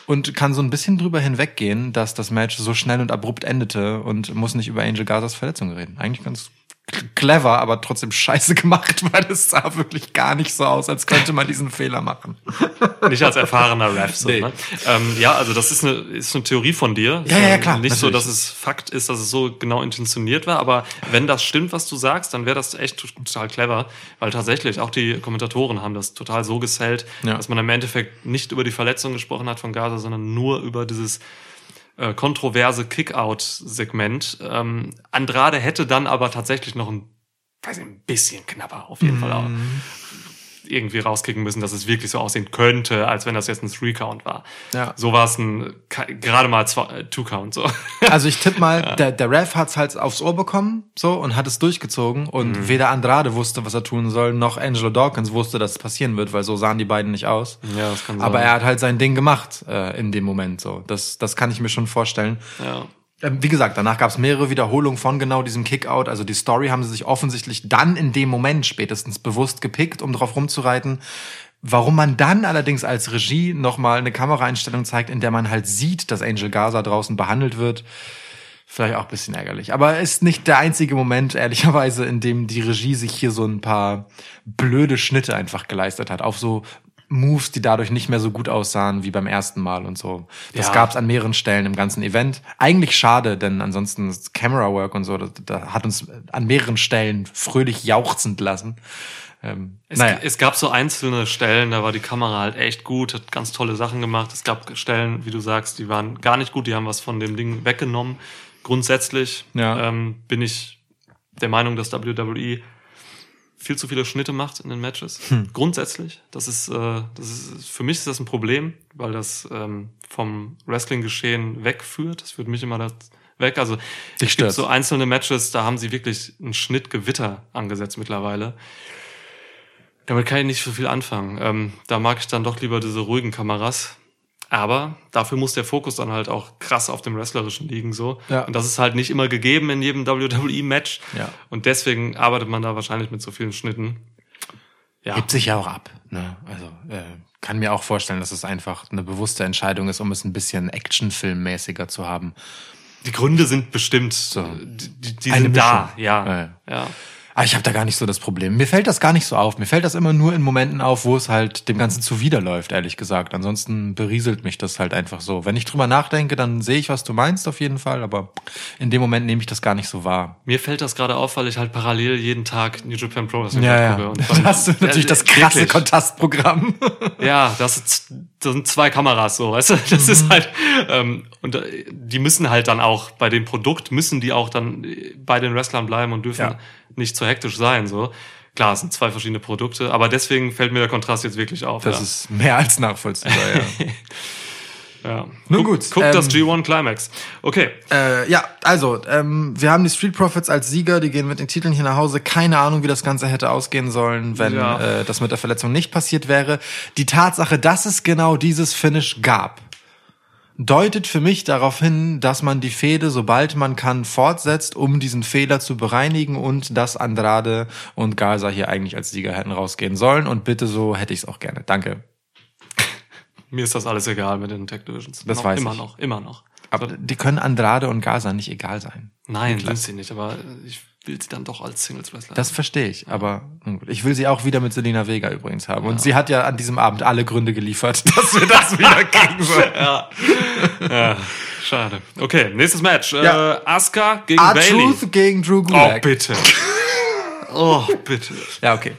und kann so ein bisschen drüber hinweggehen, dass das Match so schnell und abrupt endete und muss nicht über Angel Gazas Verletzung reden. Eigentlich ganz, clever, aber trotzdem scheiße gemacht, weil es sah wirklich gar nicht so aus, als könnte man diesen Fehler machen. Nicht als erfahrener Ref. So, nee. ne? ähm, ja, also das ist eine, ist eine Theorie von dir. Ja, ja, klar. Nicht natürlich. so, dass es Fakt ist, dass es so genau intentioniert war, aber wenn das stimmt, was du sagst, dann wäre das echt total clever, weil tatsächlich auch die Kommentatoren haben das total so gesellt, ja. dass man im Endeffekt nicht über die Verletzung gesprochen hat von Gaza, sondern nur über dieses äh, kontroverse Kickout-Segment. Ähm, Andrade hätte dann aber tatsächlich noch ein, weiß ich, ein bisschen knapper auf jeden mm. Fall auch irgendwie rauskicken müssen, dass es wirklich so aussehen könnte, als wenn das jetzt ein Three-Count war. Ja. So war es ein gerade mal zwei, äh, Two-Count. So. Also ich tippe mal, ja. der, der Ref hat es halt aufs Ohr bekommen so und hat es durchgezogen und mhm. weder Andrade wusste, was er tun soll, noch Angelo Dawkins wusste, dass es passieren wird, weil so sahen die beiden nicht aus. Ja, das kann sein. Aber er hat halt sein Ding gemacht äh, in dem Moment so. Das, das kann ich mir schon vorstellen. Ja. Ähm, wie gesagt, danach gab es mehrere Wiederholungen von genau diesem Kickout. Also die Story haben sie sich offensichtlich dann in dem Moment spätestens bewusst gepickt, um drauf rumzureiten. Warum man dann allerdings als Regie nochmal eine Kameraeinstellung zeigt, in der man halt sieht, dass Angel Gaza draußen behandelt wird, vielleicht auch ein bisschen ärgerlich. Aber ist nicht der einzige Moment, ehrlicherweise, in dem die Regie sich hier so ein paar blöde Schnitte einfach geleistet hat. Auf so Moves, die dadurch nicht mehr so gut aussahen wie beim ersten Mal und so. Das ja. gab es an mehreren Stellen im ganzen Event. Eigentlich schade, denn ansonsten Camera Work und so, da, hat uns an mehreren Stellen fröhlich jauchzend lassen. Ähm, es, naja. es gab so einzelne Stellen, da war die Kamera halt echt gut, hat ganz tolle Sachen gemacht. Es gab Stellen, wie du sagst, die waren gar nicht gut, die haben was von dem Ding weggenommen. Grundsätzlich ja. ähm, bin ich der Meinung, dass WWE viel zu viele Schnitte macht in den Matches. Hm. Grundsätzlich. Das ist, äh, das ist, für mich ist das ein Problem, weil das ähm, vom Wrestling-Geschehen wegführt. Das führt mich immer das weg. Also es gibt so einzelne Matches, da haben sie wirklich ein Schnittgewitter angesetzt mittlerweile. Damit kann ich nicht so viel anfangen. Ähm, da mag ich dann doch lieber diese ruhigen Kameras. Aber dafür muss der Fokus dann halt auch krass auf dem Wrestlerischen liegen, so. Ja. Und das ist halt nicht immer gegeben in jedem WWE-Match. Ja. Und deswegen arbeitet man da wahrscheinlich mit so vielen Schnitten. Ja. Gibt sich ja auch ab. Ne? Also äh, kann mir auch vorstellen, dass es einfach eine bewusste Entscheidung ist, um es ein bisschen Actionfilmmäßiger zu haben. Die Gründe sind bestimmt, so. die, die sind da, ja. ja. ja. Ah, ich habe da gar nicht so das Problem. Mir fällt das gar nicht so auf. Mir fällt das immer nur in Momenten auf, wo es halt dem Ganzen zuwiderläuft, ehrlich gesagt. Ansonsten berieselt mich das halt einfach so. Wenn ich drüber nachdenke, dann sehe ich, was du meinst auf jeden Fall, aber in dem Moment nehme ich das gar nicht so wahr. Mir fällt das gerade auf, weil ich halt parallel jeden Tag New Japan Pro Wrestling ja, ja. Und dann hast du natürlich das krasse. Kontastprogramm. ja, das, ist, das sind zwei Kameras so, weißt du? Das mhm. ist halt ähm, und äh, die müssen halt dann auch bei dem Produkt müssen die auch dann bei den Wrestlern bleiben und dürfen ja nicht zu hektisch sein. So. Klar, es sind zwei verschiedene Produkte, aber deswegen fällt mir der Kontrast jetzt wirklich auf. Das ja. ist mehr als nachvollziehbar, ja. Ja. Nun gut. Guck ähm, das G1 Climax. Okay. Äh, ja, also, ähm, wir haben die Street Profits als Sieger, die gehen mit den Titeln hier nach Hause. Keine Ahnung, wie das Ganze hätte ausgehen sollen, wenn ja. äh, das mit der Verletzung nicht passiert wäre. Die Tatsache, dass es genau dieses Finish gab, deutet für mich darauf hin, dass man die Fehde, sobald man kann, fortsetzt, um diesen Fehler zu bereinigen und dass Andrade und Gaza hier eigentlich als Sieger hätten rausgehen sollen. Und bitte so hätte ich es auch gerne. Danke. Mir ist das alles egal mit den Tech Divisions. Das noch, weiß immer ich. noch, immer noch. Aber die können Andrade und Gaza nicht egal sein. Nein, sind sie nicht, aber ich will sie dann doch als Singles Wrestler. Das verstehe ich, aber ich will sie auch wieder mit Selina Vega übrigens haben. Ja. Und sie hat ja an diesem Abend alle Gründe geliefert, dass wir das wieder kriegen sollen. ja. ja. Schade. Okay, nächstes Match. Ja. Äh, Asuka gegen Bailey. Truth gegen Drew Gulak. Oh, bitte. Oh, bitte. Ja, okay.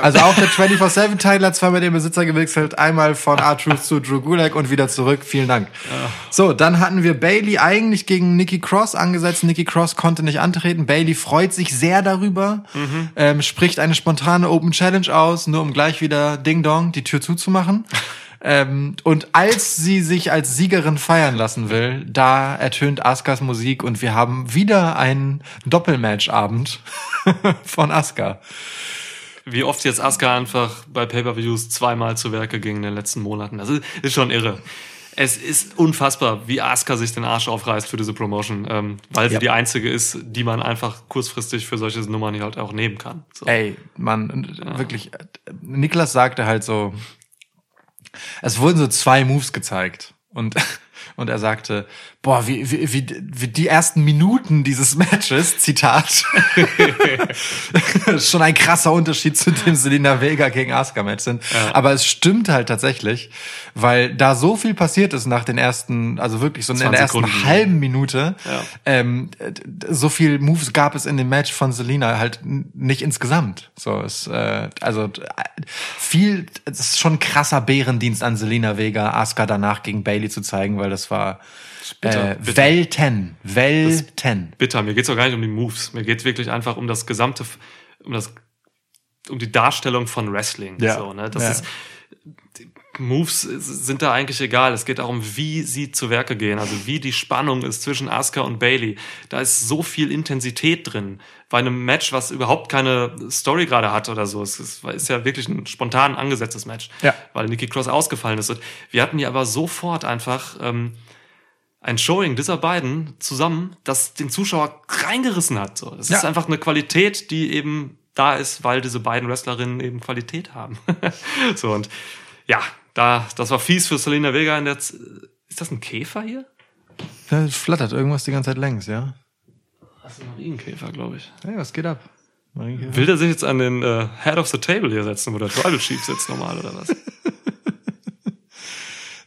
Also auch der 24-7-Title hat zweimal den Besitzer gewechselt. Einmal von R-Truth zu Drew Gulak und wieder zurück. Vielen Dank. So, dann hatten wir Bailey eigentlich gegen Nikki Cross angesetzt. Nikki Cross konnte nicht antreten. Bailey freut sich sehr darüber, mhm. ähm, spricht eine spontane Open Challenge aus, nur um gleich wieder Ding Dong die Tür zuzumachen. Ähm, und als sie sich als Siegerin feiern lassen will, da ertönt Askas Musik und wir haben wieder einen Doppelmatch-Abend von Aska. Wie oft jetzt Aska einfach bei Pay-Per-Views zweimal zu Werke ging in den letzten Monaten. Das ist, ist schon irre. Es ist unfassbar, wie Asuka sich den Arsch aufreißt für diese Promotion, ähm, weil sie ja. die einzige ist, die man einfach kurzfristig für solche Nummern halt auch nehmen kann. So. Ey, man, ja. wirklich, Niklas sagte halt so, es wurden so zwei Moves gezeigt. Und und er sagte, boah, wie, wie, wie, wie die ersten Minuten dieses Matches, Zitat, schon ein krasser Unterschied zu dem Selina Vega gegen Asuka Match sind. Ja. Aber es stimmt halt tatsächlich, weil da so viel passiert ist nach den ersten, also wirklich so in der ersten Sekunden. halben Minute, ja. ähm, so viel Moves gab es in dem Match von Selina halt nicht insgesamt. So ist, äh, also viel, es ist schon ein krasser Bärendienst an Selina Vega, Asuka danach gegen Bailey zu zeigen, weil das war äh, bitter. Welten, Welten. bitter. Mir geht's auch gar nicht um die Moves. Mir geht's wirklich einfach um das gesamte, um das, um die Darstellung von Wrestling. Ja. So, ne? Das ja. ist Moves sind da eigentlich egal. Es geht darum, wie sie zu Werke gehen, also wie die Spannung ist zwischen Asuka und Bailey. Da ist so viel Intensität drin. Bei einem Match, was überhaupt keine Story gerade hat oder so. Es ist, ist, ja wirklich ein spontan angesetztes Match, ja. weil Nikki Cross ausgefallen ist. Und wir hatten ja aber sofort einfach ähm, ein Showing dieser beiden zusammen, das den Zuschauer reingerissen hat. So, das ja. ist einfach eine Qualität, die eben da ist, weil diese beiden Wrestlerinnen eben Qualität haben. so und ja, da, das war fies für Selena Vega in der. Z ist das ein Käfer hier? Da flattert irgendwas die ganze Zeit längs, ja. Das ist ein Marienkäfer, glaube ich. Hey, was geht ab? Will der sich jetzt an den äh, Head of the Table hier setzen, wo der Tribal Chief sitzt normal oder was?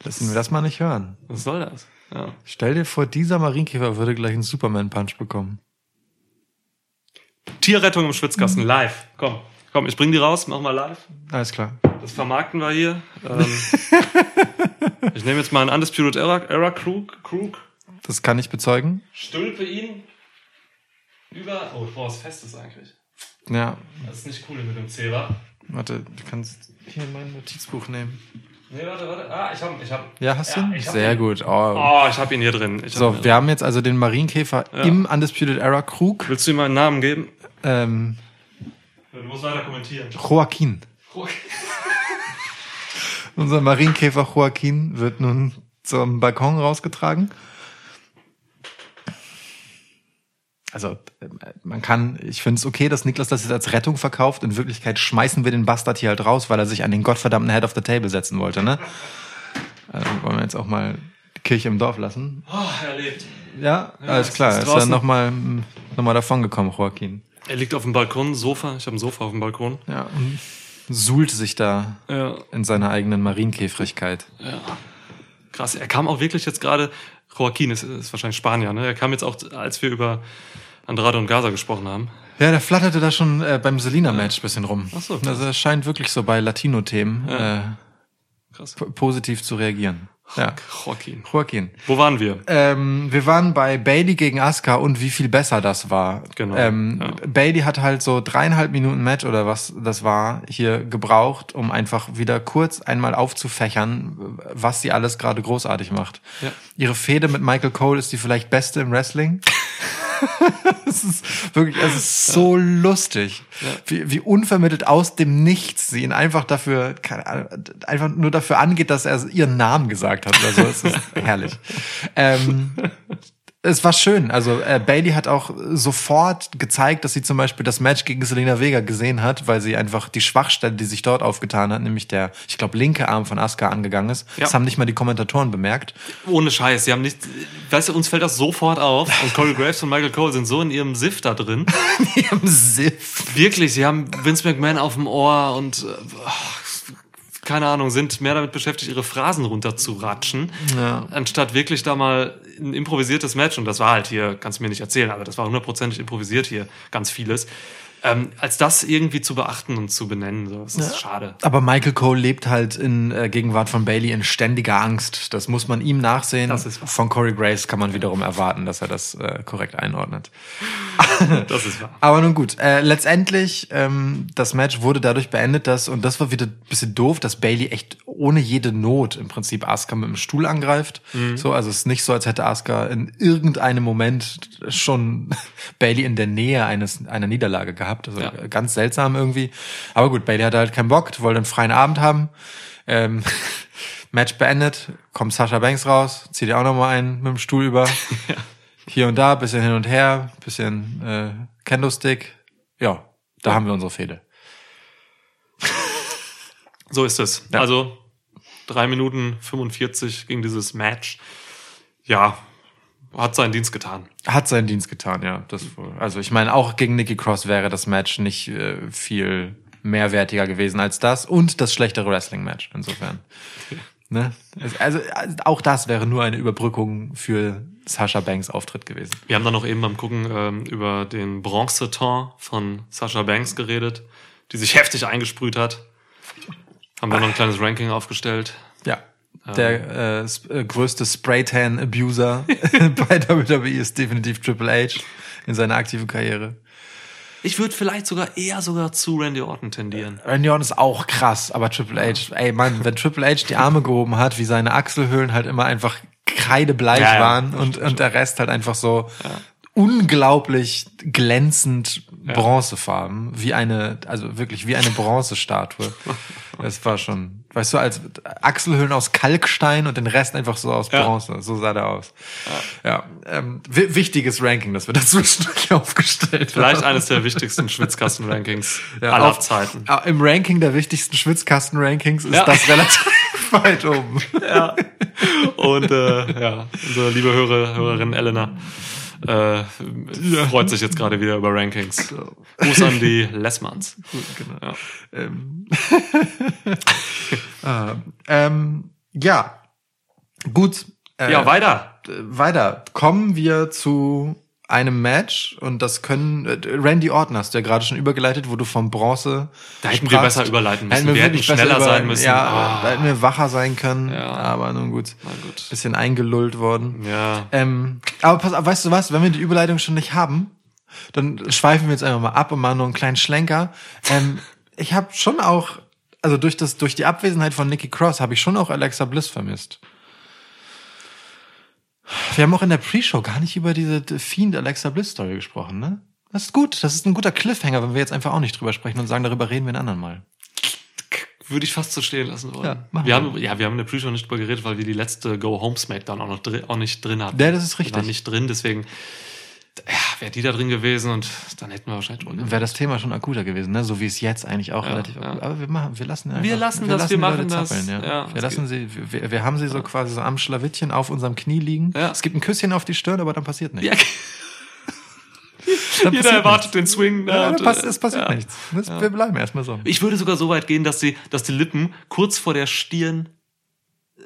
Lassen wir das mal nicht hören. Was soll das? Ja. Stell dir vor, dieser Marienkäfer würde gleich einen Superman-Punch bekommen. Tierrettung im Schwitzkasten, live. Komm, komm, ich bring die raus, mach mal live. Alles klar. Das vermarkten wir hier. Ähm, ich nehme jetzt mal einen Undisputed Era, Era Krug, Krug. Das kann ich bezeugen. Stülpe ihn über. Oh, boah, was Festes eigentlich. Ja. Das ist nicht cool mit dem Zebra. Warte, du kannst hier mein Notizbuch nehmen. Nee, warte, warte. Ah, ich hab, ich hab. Ja, hast du ihn? Sehr ihn. gut. Oh. oh, ich hab ihn hier drin. Ich so, wir haben jetzt also den Marienkäfer ja. im Undisputed Era Krug. Willst du ihm mal einen Namen geben? Ähm, du musst weiter kommentieren. Joaquin. Unser Marienkäfer Joaquin wird nun zum Balkon rausgetragen. Also man kann, ich finde es okay, dass Niklas das jetzt als Rettung verkauft. In Wirklichkeit schmeißen wir den Bastard hier halt raus, weil er sich an den gottverdammten Head of the Table setzen wollte. Ne? Also wollen wir jetzt auch mal die Kirche im Dorf lassen. Oh, er lebt. Ja, ja alles klar. Ist, ist er nochmal noch mal davon gekommen, Joaquin. Er liegt auf dem Balkon, Sofa. Ich habe ein Sofa auf dem Balkon. Ja, und suhlt sich da ja. in seiner eigenen Marienkäfrigkeit. Ja. Krass, er kam auch wirklich jetzt gerade, Joaquin ist, ist wahrscheinlich Spanier, ne? Er kam jetzt auch, als wir über Andrade und Gaza gesprochen haben. Ja, der flatterte da schon äh, beim Selina-Match ja. bisschen rum. Ach so, krass. Also er scheint wirklich so bei Latino-Themen ja. äh, positiv zu reagieren. Ja. Joaquin. Joaquin. Wo waren wir? Ähm, wir waren bei Bailey gegen Asuka und wie viel besser das war. Genau. Ähm, ja. Bailey hat halt so dreieinhalb Minuten Match oder was das war hier gebraucht, um einfach wieder kurz einmal aufzufächern, was sie alles gerade großartig macht. Ja. Ihre Fehde mit Michael Cole ist die vielleicht beste im Wrestling. es ist wirklich, es ist so ja. lustig, ja. Wie, wie unvermittelt aus dem Nichts sie ihn einfach dafür, einfach nur dafür angeht, dass er ihren Namen gesagt hat oder so. Es ist herrlich. Ähm, es war schön. Also äh, Bailey hat auch sofort gezeigt, dass sie zum Beispiel das Match gegen Selena Vega gesehen hat, weil sie einfach die Schwachstelle, die sich dort aufgetan hat, nämlich der, ich glaube, linke Arm von Asuka angegangen ist. Ja. Das haben nicht mal die Kommentatoren bemerkt. Ohne Scheiß. Sie haben nicht, weißt du, uns fällt das sofort auf. Und Corey Graves und Michael Cole sind so in ihrem Siff da drin. in ihrem Siff. Wirklich. Sie haben Vince McMahon auf dem Ohr und oh, keine Ahnung, sind mehr damit beschäftigt, ihre Phrasen runterzuratschen, ja. anstatt wirklich da mal ein improvisiertes Match, und das war halt hier, kannst du mir nicht erzählen, aber das war hundertprozentig improvisiert hier, ganz vieles, ähm, als das irgendwie zu beachten und zu benennen. So. Das ist ja. schade. Aber Michael Cole lebt halt in äh, Gegenwart von Bailey in ständiger Angst. Das muss man ihm nachsehen. Das ist von Corey Grace kann man wiederum erwarten, dass er das äh, korrekt einordnet. das ist wahr. Aber nun gut, äh, letztendlich, ähm, das Match wurde dadurch beendet, dass, und das war wieder ein bisschen doof, dass Bailey echt ohne jede Not im Prinzip Asuka mit dem Stuhl angreift. Mhm. So, also es ist nicht so, als hätte Asuka in irgendeinem Moment schon Bailey in der Nähe eines einer Niederlage gehabt gehabt. Also ja. ganz seltsam irgendwie. Aber gut, Bailey hatte halt keinen Bock, wollte einen freien Abend haben. Ähm, Match beendet, kommt Sascha Banks raus, zieht ihr auch nochmal einen mit dem Stuhl über. ja. Hier und da, bisschen hin und her, bisschen äh, Candlestick. Ja, da ja. haben wir unsere Fehde. so ist es. Also drei Minuten 45 ging dieses Match. ja, hat seinen Dienst getan. Hat seinen Dienst getan, ja. Das, also ich meine, auch gegen Nikki Cross wäre das Match nicht äh, viel mehrwertiger gewesen als das und das schlechtere Wrestling-Match insofern. Ne? Also auch das wäre nur eine Überbrückung für Sasha Banks Auftritt gewesen. Wir haben dann noch eben beim Gucken ähm, über den Bronzeton von Sasha Banks geredet, die sich heftig eingesprüht hat. Haben wir noch ein kleines Ranking aufgestellt. Ja. Der ähm. äh, äh, größte Spraytan-Abuser bei WWE ist definitiv Triple H in seiner aktiven Karriere. Ich würde vielleicht sogar eher sogar zu Randy Orton tendieren. Randy Orton ist auch krass, aber Triple H, ey Mann, wenn Triple H die Arme gehoben hat, wie seine Achselhöhlen halt immer einfach kreidebleich ja, ja, waren und, und der Rest halt einfach so ja. unglaublich glänzend bronzefarben, wie eine, also wirklich wie eine Bronzestatue. Das war schon, weißt du, als Achselhöhlen aus Kalkstein und den Rest einfach so aus Bronze. Ja. So sah der aus. Ja, ja ähm, wichtiges Ranking, das wir dazwischendurch aufgestellt Vielleicht haben. eines der wichtigsten Schwitzkasten-Rankings ja, aller auf, Zeiten. Im Ranking der wichtigsten Schwitzkasten-Rankings ist das relativ weit oben. Ja. Und äh, ja, unsere liebe Hörer, Hörerin Elena äh, freut sich jetzt gerade wieder über Rankings. Gruß an die Lessmanns. Genau. Ja. Ähm. ah, ähm, ja, gut. Äh, ja, weiter. Weiter. Kommen wir zu einem Match und das können äh, Randy Orton hast du ja gerade schon übergeleitet, wo du vom Bronze da hätten sprachst. wir besser überleiten müssen. Hätten wir, wir hätten schneller über, sein müssen. Ja, oh. da hätten wir wacher sein können. Ja. Aber nun gut, gut. bisschen eingelullt worden. Ja. Ähm, aber pass, weißt du was? Wenn wir die Überleitung schon nicht haben, dann schweifen wir jetzt einfach mal ab und machen nur einen kleinen Schlenker. Ähm, ich habe schon auch, also durch das durch die Abwesenheit von Nikki Cross habe ich schon auch Alexa Bliss vermisst. Wir haben auch in der Pre-Show gar nicht über diese Fiend Alexa Bliss Story gesprochen, ne? Das ist gut. Das ist ein guter Cliffhanger, wenn wir jetzt einfach auch nicht drüber sprechen und sagen, darüber reden wir ein anderen Mal. Würde ich fast so stehen lassen wollen. Ja, wir, wir haben, ja, wir haben in der Pre-Show nicht drüber geredet, weil wir die letzte Go Home Smackdown auch noch drin, auch nicht drin hatten. Ja, das ist richtig. Die war nicht drin, deswegen ja, wäre die da drin gewesen und dann hätten wir wahrscheinlich ohne. Wäre das Thema schon akuter gewesen, ne? So wie es jetzt eigentlich auch ja, relativ. Ja. Aber wir machen, wir lassen einfach, Wir lassen wir das, lassen wir machen das. Zappeln, ja. ja wir lassen sie, wir, wir haben sie so quasi so am Schlawittchen auf unserem Knie liegen. Ja. Es gibt ein Küsschen auf die Stirn, aber dann passiert nichts. Ja. Dann Jeder erwartet nichts. den Swing. Ja, und, pass, es passiert nichts. Das, wir bleiben erstmal so. Ich würde sogar so weit gehen, dass die, dass die Lippen kurz vor der Stirn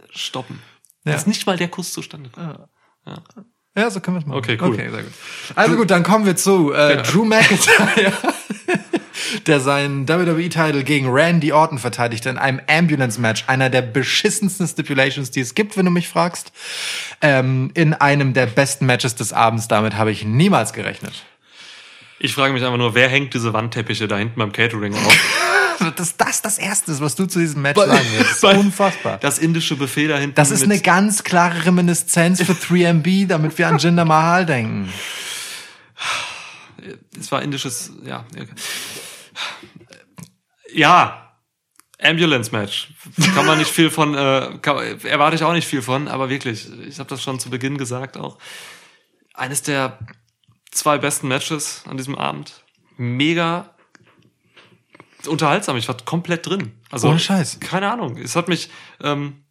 stoppen. Ja. Dass nicht mal der Kuss zustande kommt. Ja. Ja, so können wir es machen. Okay, cool. Okay, sehr gut. Also gut, dann kommen wir zu äh, ja. Drew McIntyre, der seinen WWE-Titel gegen Randy Orton verteidigte in einem Ambulance-Match, einer der beschissensten Stipulations, die es gibt, wenn du mich fragst. Ähm, in einem der besten Matches des Abends. Damit habe ich niemals gerechnet. Ich frage mich einfach nur, wer hängt diese Wandteppiche da hinten beim Catering auf? dass das das Erste ist, was du zu diesem Match sagen wirst. Das ist unfassbar. Das indische Buffet da hinten. Das ist eine ganz klare Reminiszenz für 3MB, damit wir an Jinder Mahal denken. Es war indisches, ja. Ja, Ambulance Match. Kann man nicht viel von, äh, kann, erwarte ich auch nicht viel von, aber wirklich, ich habe das schon zu Beginn gesagt auch. Eines der zwei besten Matches an diesem Abend. Mega unterhaltsam. Ich war komplett drin. Also, Ohne Scheiß. Keine Ahnung. Es hat mich, ähm,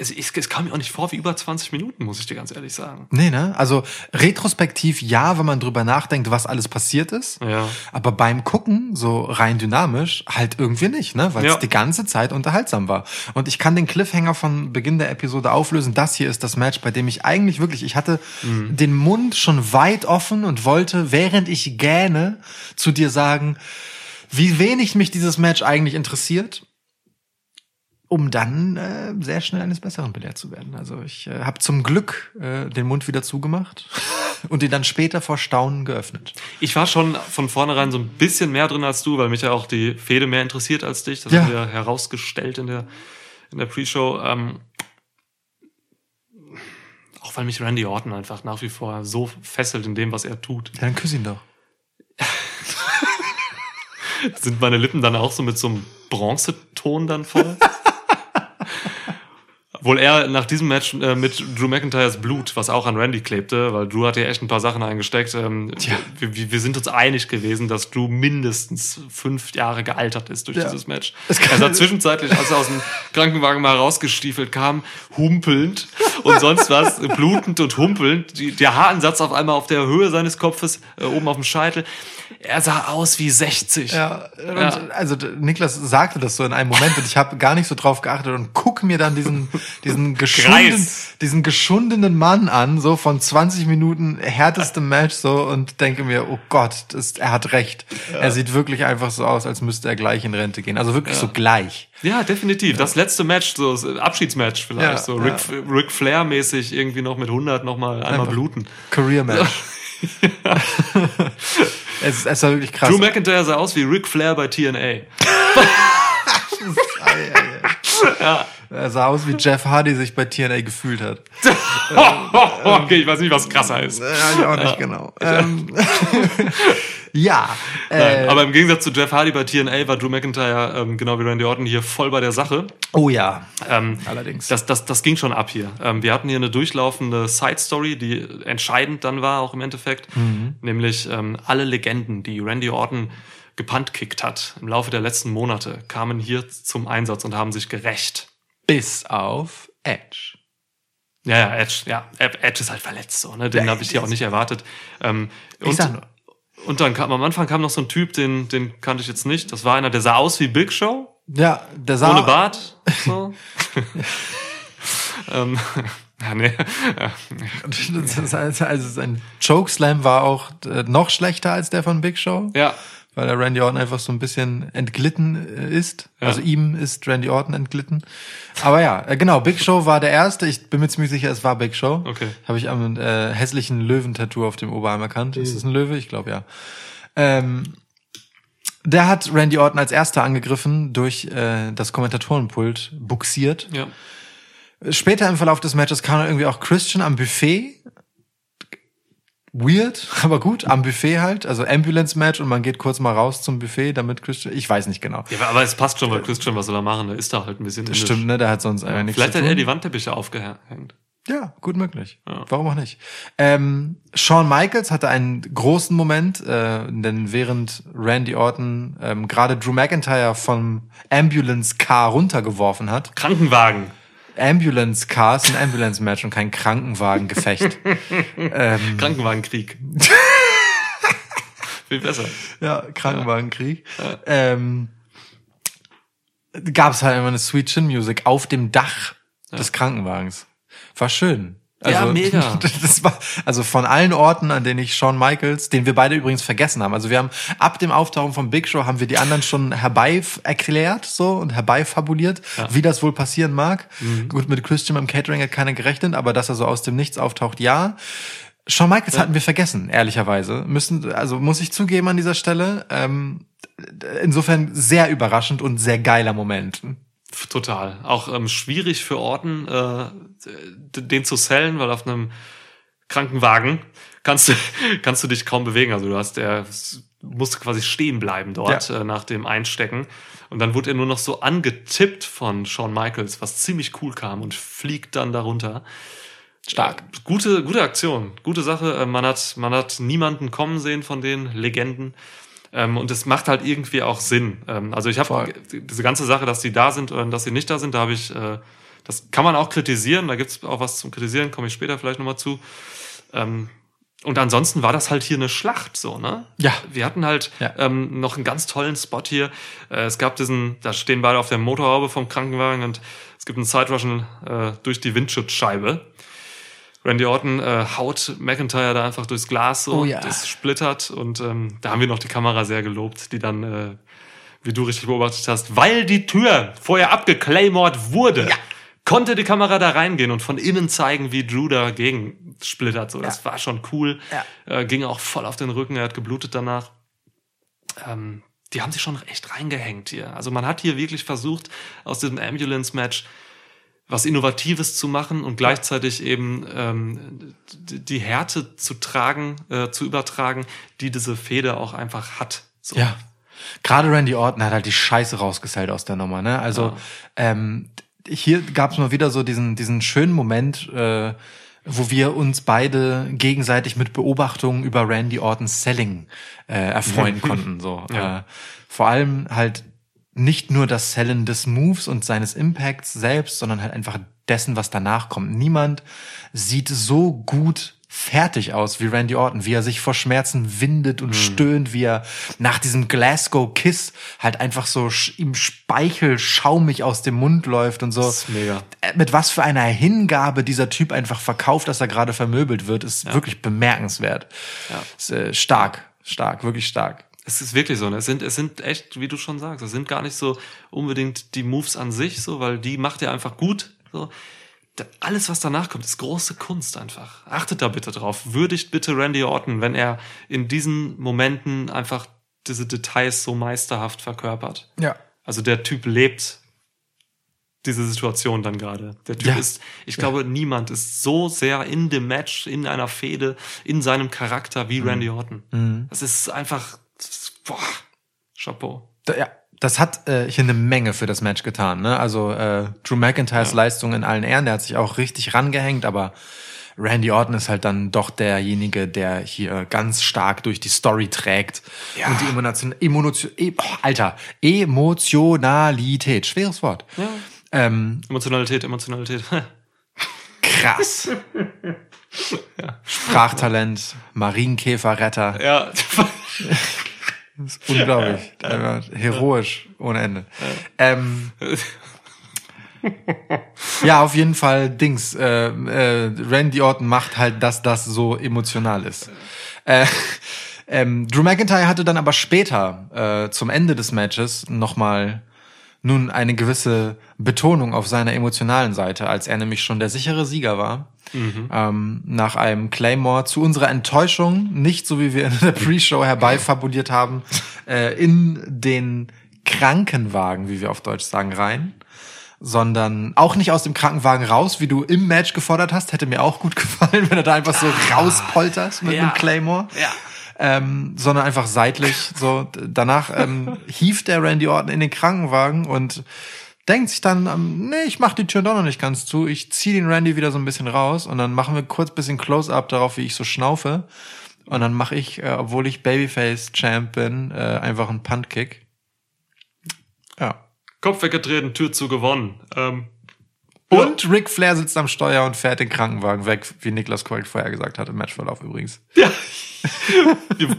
es, es, es kam mir auch nicht vor wie über 20 Minuten, muss ich dir ganz ehrlich sagen. Nee, ne? Also retrospektiv ja, wenn man drüber nachdenkt, was alles passiert ist. Ja. Aber beim Gucken, so rein dynamisch, halt irgendwie nicht, ne? Weil es ja. die ganze Zeit unterhaltsam war. Und ich kann den Cliffhanger von Beginn der Episode auflösen. Das hier ist das Match, bei dem ich eigentlich wirklich, ich hatte mhm. den Mund schon weit offen und wollte, während ich gähne, zu dir sagen, wie wenig mich dieses Match eigentlich interessiert, um dann äh, sehr schnell eines Besseren belehrt zu werden. Also ich äh, habe zum Glück äh, den Mund wieder zugemacht und ihn dann später vor Staunen geöffnet. Ich war schon von vornherein so ein bisschen mehr drin als du, weil mich ja auch die Fehde mehr interessiert als dich. Das ja. haben wir herausgestellt in der, in der Pre-Show. Ähm, auch weil mich Randy Orton einfach nach wie vor so fesselt in dem, was er tut. Ja, dann küss ihn doch. Sind meine Lippen dann auch so mit so einem Bronzeton dann voll? Wohl er nach diesem Match äh, mit Drew McIntyres Blut, was auch an Randy klebte, weil Drew hat ja echt ein paar Sachen eingesteckt. Ähm, Tja. Wir, wir, sind uns einig gewesen, dass Drew mindestens fünf Jahre gealtert ist durch ja. dieses Match. Er sah zwischenzeitlich, als er aus dem Krankenwagen mal rausgestiefelt kam, humpelnd und sonst was, blutend und humpelnd. Die, der Haaransatz auf einmal auf der Höhe seines Kopfes, äh, oben auf dem Scheitel. Er sah aus wie 60. Ja, ja. also Niklas sagte das so in einem Moment und ich habe gar nicht so drauf geachtet und guck mir dann diesen diesen geschunden, diesen geschundenen Mann an, so von 20 Minuten härtestem Match so und denke mir, oh Gott, das, er hat recht. Ja. Er sieht wirklich einfach so aus, als müsste er gleich in Rente gehen. Also wirklich ja. so gleich. Ja, definitiv. Das letzte Match, so das Abschiedsmatch vielleicht, ja, so Ric, Ric Flair mäßig irgendwie noch mit 100 nochmal einmal bluten. Career Match. es, es war wirklich krass. Drew McIntyre sah aus wie Ric Flair bei TNA. ja. Er sah aus, wie Jeff Hardy sich bei TNA gefühlt hat. okay, ich weiß nicht, was krasser ist. Ja, ich auch nicht ja. genau. Ähm, ja. Nein, äh, aber im Gegensatz zu Jeff Hardy bei TNA war Drew McIntyre, ähm, genau wie Randy Orton, hier voll bei der Sache. Oh ja. Ähm, Allerdings. Das, das, das ging schon ab hier. Ähm, wir hatten hier eine durchlaufende Side-Story, die entscheidend dann war, auch im Endeffekt. Mhm. Nämlich ähm, alle Legenden, die Randy Orton gepantkickt hat im Laufe der letzten Monate, kamen hier zum Einsatz und haben sich gerecht. Bis auf Edge. Ja, ja, Edge, ja. Edge ist halt verletzt, so, ne? Den habe ich hier auch nicht erwartet. Ähm, und, und dann kam am Anfang kam noch so ein Typ, den, den kannte ich jetzt nicht. Das war einer, der sah aus wie Big Show. Ja, der sah. Ohne Bart. So. ähm, ja, nee. also sein Chokeslam war auch äh, noch schlechter als der von Big Show. Ja weil der Randy Orton einfach so ein bisschen entglitten äh, ist. Ja. Also ihm ist Randy Orton entglitten. Aber ja, äh, genau, Big Show war der erste. Ich bin mir ziemlich sicher, es war Big Show. Okay. Habe ich am äh, hässlichen Löwentattoo auf dem Oberarm erkannt. Mhm. Ist das ein Löwe? Ich glaube ja. Ähm, der hat Randy Orton als erster angegriffen, durch äh, das Kommentatorenpult buxiert. Ja. Später im Verlauf des Matches kam irgendwie auch Christian am Buffet weird, aber gut, am Buffet halt, also Ambulance-Match und man geht kurz mal raus zum Buffet, damit Christian, ich weiß nicht genau. Ja, aber es passt schon, weil Christian, was soll er machen? Der ist da halt ein bisschen Das Stimmt, ne, der hat sonst ja, nichts Vielleicht hat er die Wandteppiche aufgehängt. Ja, gut möglich. Ja. Warum auch nicht? Ähm, Shawn Michaels hatte einen großen Moment, äh, denn während Randy Orton ähm, gerade Drew McIntyre vom Ambulance Car runtergeworfen hat. Krankenwagen. Ambulance Car ist ein Ambulance Match und kein Krankenwagengefecht. ähm, Krankenwagenkrieg. Viel besser. Ja, Krankenwagenkrieg. Ja. Ähm, Gab es halt immer eine Sweet Chin Music auf dem Dach ja. des Krankenwagens. War schön. Also, ja, mega. Das war, also von allen Orten, an denen ich Shawn Michaels, den wir beide übrigens vergessen haben. Also wir haben ab dem Auftauchen vom Big Show haben wir die anderen schon herbei erklärt so und herbeifabuliert, ja. wie das wohl passieren mag. Mhm. Gut, mit Christian beim Catering hat keiner gerechnet, aber dass er so aus dem Nichts auftaucht, ja. Shawn Michaels ja. hatten wir vergessen, ehrlicherweise. Müssen, also muss ich zugeben an dieser Stelle. Ähm, insofern sehr überraschend und sehr geiler Moment. Total. Auch ähm, schwierig für Orten, äh, den zu sellen, weil auf einem Krankenwagen kannst du, kannst du dich kaum bewegen. Also du hast, er musste quasi stehen bleiben dort ja. äh, nach dem Einstecken. Und dann wurde er nur noch so angetippt von Shawn Michaels, was ziemlich cool kam und fliegt dann darunter. Stark. Äh, gute, gute Aktion, gute Sache. Äh, man hat, man hat niemanden kommen sehen von den Legenden. Ähm, und es macht halt irgendwie auch Sinn. Ähm, also ich habe diese ganze Sache, dass die da sind oder dass sie nicht da sind, da habe ich, äh, das kann man auch kritisieren. Da gibt es auch was zum Kritisieren, komme ich später vielleicht nochmal zu. Ähm, und ansonsten war das halt hier eine Schlacht, so, ne? Ja. Wir hatten halt ja. ähm, noch einen ganz tollen Spot hier. Äh, es gab diesen, da stehen beide auf der Motorhaube vom Krankenwagen und es gibt einen Side-Rushen äh, durch die Windschutzscheibe. Randy Orton äh, haut McIntyre da einfach durchs Glas so, oh, ja. das splittert und ähm, da haben wir noch die Kamera sehr gelobt, die dann, äh, wie du richtig beobachtet hast, weil die Tür vorher abgeclaymort wurde, ja. konnte die Kamera da reingehen und von innen zeigen, wie Drew dagegen splittert. So, das ja. war schon cool. Äh, ging auch voll auf den Rücken, er hat geblutet danach. Ähm, die haben sich schon echt reingehängt hier. Also man hat hier wirklich versucht, aus diesem Ambulance-Match was Innovatives zu machen und gleichzeitig eben ähm, die Härte zu tragen, äh, zu übertragen, die diese Feder auch einfach hat. So. Ja. Gerade Randy Orton hat halt die Scheiße rausgesellt aus der Nummer, ne? Also ja. ähm, hier gab es mal wieder so diesen, diesen schönen Moment, äh, wo wir uns beide gegenseitig mit Beobachtungen über Randy Ortons Selling äh, erfreuen konnten. So. Ja. Äh, vor allem halt nicht nur das Sellen des Moves und seines Impacts selbst, sondern halt einfach dessen, was danach kommt. Niemand sieht so gut fertig aus wie Randy Orton, wie er sich vor Schmerzen windet und mhm. stöhnt, wie er nach diesem Glasgow Kiss halt einfach so im Speichel schaumig aus dem Mund läuft und so. Das ist mega. Äh, mit was für einer Hingabe dieser Typ einfach verkauft, dass er gerade vermöbelt wird, ist ja. wirklich bemerkenswert. Ja. Ist, äh, stark, stark, wirklich stark. Es ist wirklich so. Ne? Es sind, es sind echt, wie du schon sagst, es sind gar nicht so unbedingt die Moves an sich, so, weil die macht er einfach gut. So alles, was danach kommt, ist große Kunst einfach. Achtet da bitte drauf. Würdigt bitte Randy Orton, wenn er in diesen Momenten einfach diese Details so meisterhaft verkörpert. Ja. Also der Typ lebt diese Situation dann gerade. Der Typ ja. ist, ich ja. glaube, niemand ist so sehr in dem Match, in einer Fehde, in seinem Charakter wie mhm. Randy Orton. Mhm. Das ist einfach, boah, Chapeau. Ja, das hat äh, hier eine Menge für das Match getan. Ne? Also äh, Drew McIntyres ja. Leistung in allen Ehren, der hat sich auch richtig rangehängt, aber Randy Orton ist halt dann doch derjenige, der hier ganz stark durch die Story trägt ja. und die Emotion, Emotion, e oh, Alter, Emotionalität, schweres Wort. Ja. Ähm, Emotionalität, Emotionalität. krass. ja. Sprachtalent, Marienkäferretter. Ja. Das ist unglaublich. Ja. Heroisch ohne Ende. Ähm, ja, auf jeden Fall Dings. Äh, äh, Randy Orton macht halt, dass das so emotional ist. Äh, ähm, Drew McIntyre hatte dann aber später äh, zum Ende des Matches nochmal nun eine gewisse Betonung auf seiner emotionalen Seite, als er nämlich schon der sichere Sieger war. Mhm. Ähm, nach einem Claymore zu unserer Enttäuschung, nicht so wie wir in der Pre-Show herbeifabuliert haben, äh, in den Krankenwagen, wie wir auf Deutsch sagen, rein sondern auch nicht aus dem Krankenwagen raus, wie du im Match gefordert hast. Hätte mir auch gut gefallen, wenn er da einfach so ah, rauspoltert mit ja. einem Claymore. Ja ähm, sondern einfach seitlich. So danach ähm, hieft der Randy Orton in den Krankenwagen und denkt sich dann, ähm, nee, ich mach die Tür doch noch nicht ganz zu. Ich zieh den Randy wieder so ein bisschen raus und dann machen wir kurz bisschen Close-up darauf, wie ich so schnaufe. Und dann mache ich, äh, obwohl ich Babyface Champ bin, äh, einfach einen Punt-Kick. Ja. Kopf weggetreten, Tür zu gewonnen. Ähm, und ja. Ric Flair sitzt am Steuer und fährt den Krankenwagen weg, wie Niklas Colt vorher gesagt hat im Matchverlauf übrigens. Ja. wir,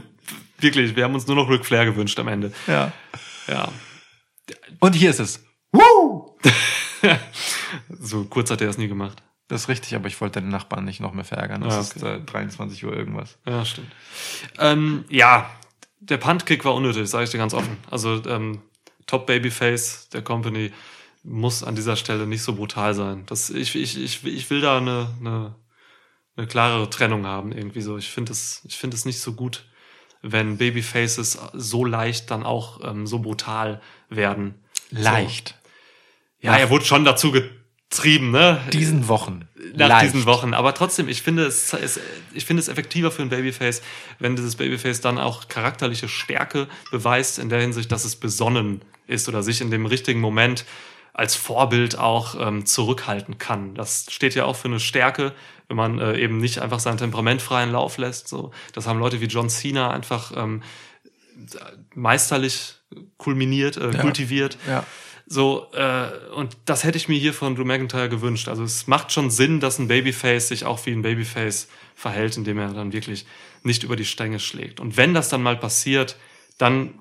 wirklich, wir haben uns nur noch Ric Flair gewünscht am Ende. Ja. Ja. Und hier ist es. Woo! so kurz hat er es nie gemacht. Das ist richtig, aber ich wollte den Nachbarn nicht noch mehr verärgern. Das ah, okay. ist äh, 23 Uhr irgendwas. Ja, stimmt. Ähm, ja, der Puntkick war unnötig, sage ich dir ganz offen. Also ähm, Top Babyface der Company muss an dieser Stelle nicht so brutal sein. Das, ich, ich, ich, ich will da eine, eine, eine klarere Trennung haben, irgendwie so. Ich finde es, ich finde es nicht so gut, wenn Babyfaces so leicht dann auch ähm, so brutal werden. Leicht. So. Ja, Nach er wurde schon dazu getrieben, ne? Diesen Wochen. Nach leicht. diesen Wochen. Aber trotzdem, ich finde es, es, ich finde es effektiver für ein Babyface, wenn dieses Babyface dann auch charakterliche Stärke beweist, in der Hinsicht, dass es besonnen ist oder sich in dem richtigen Moment als Vorbild auch ähm, zurückhalten kann. Das steht ja auch für eine Stärke, wenn man äh, eben nicht einfach sein Temperament freien Lauf lässt. So, das haben Leute wie John Cena einfach ähm, meisterlich kulminiert, äh, ja. kultiviert. Ja. So, äh, und das hätte ich mir hier von Drew McIntyre gewünscht. Also es macht schon Sinn, dass ein Babyface sich auch wie ein Babyface verhält, indem er dann wirklich nicht über die Stränge schlägt. Und wenn das dann mal passiert, dann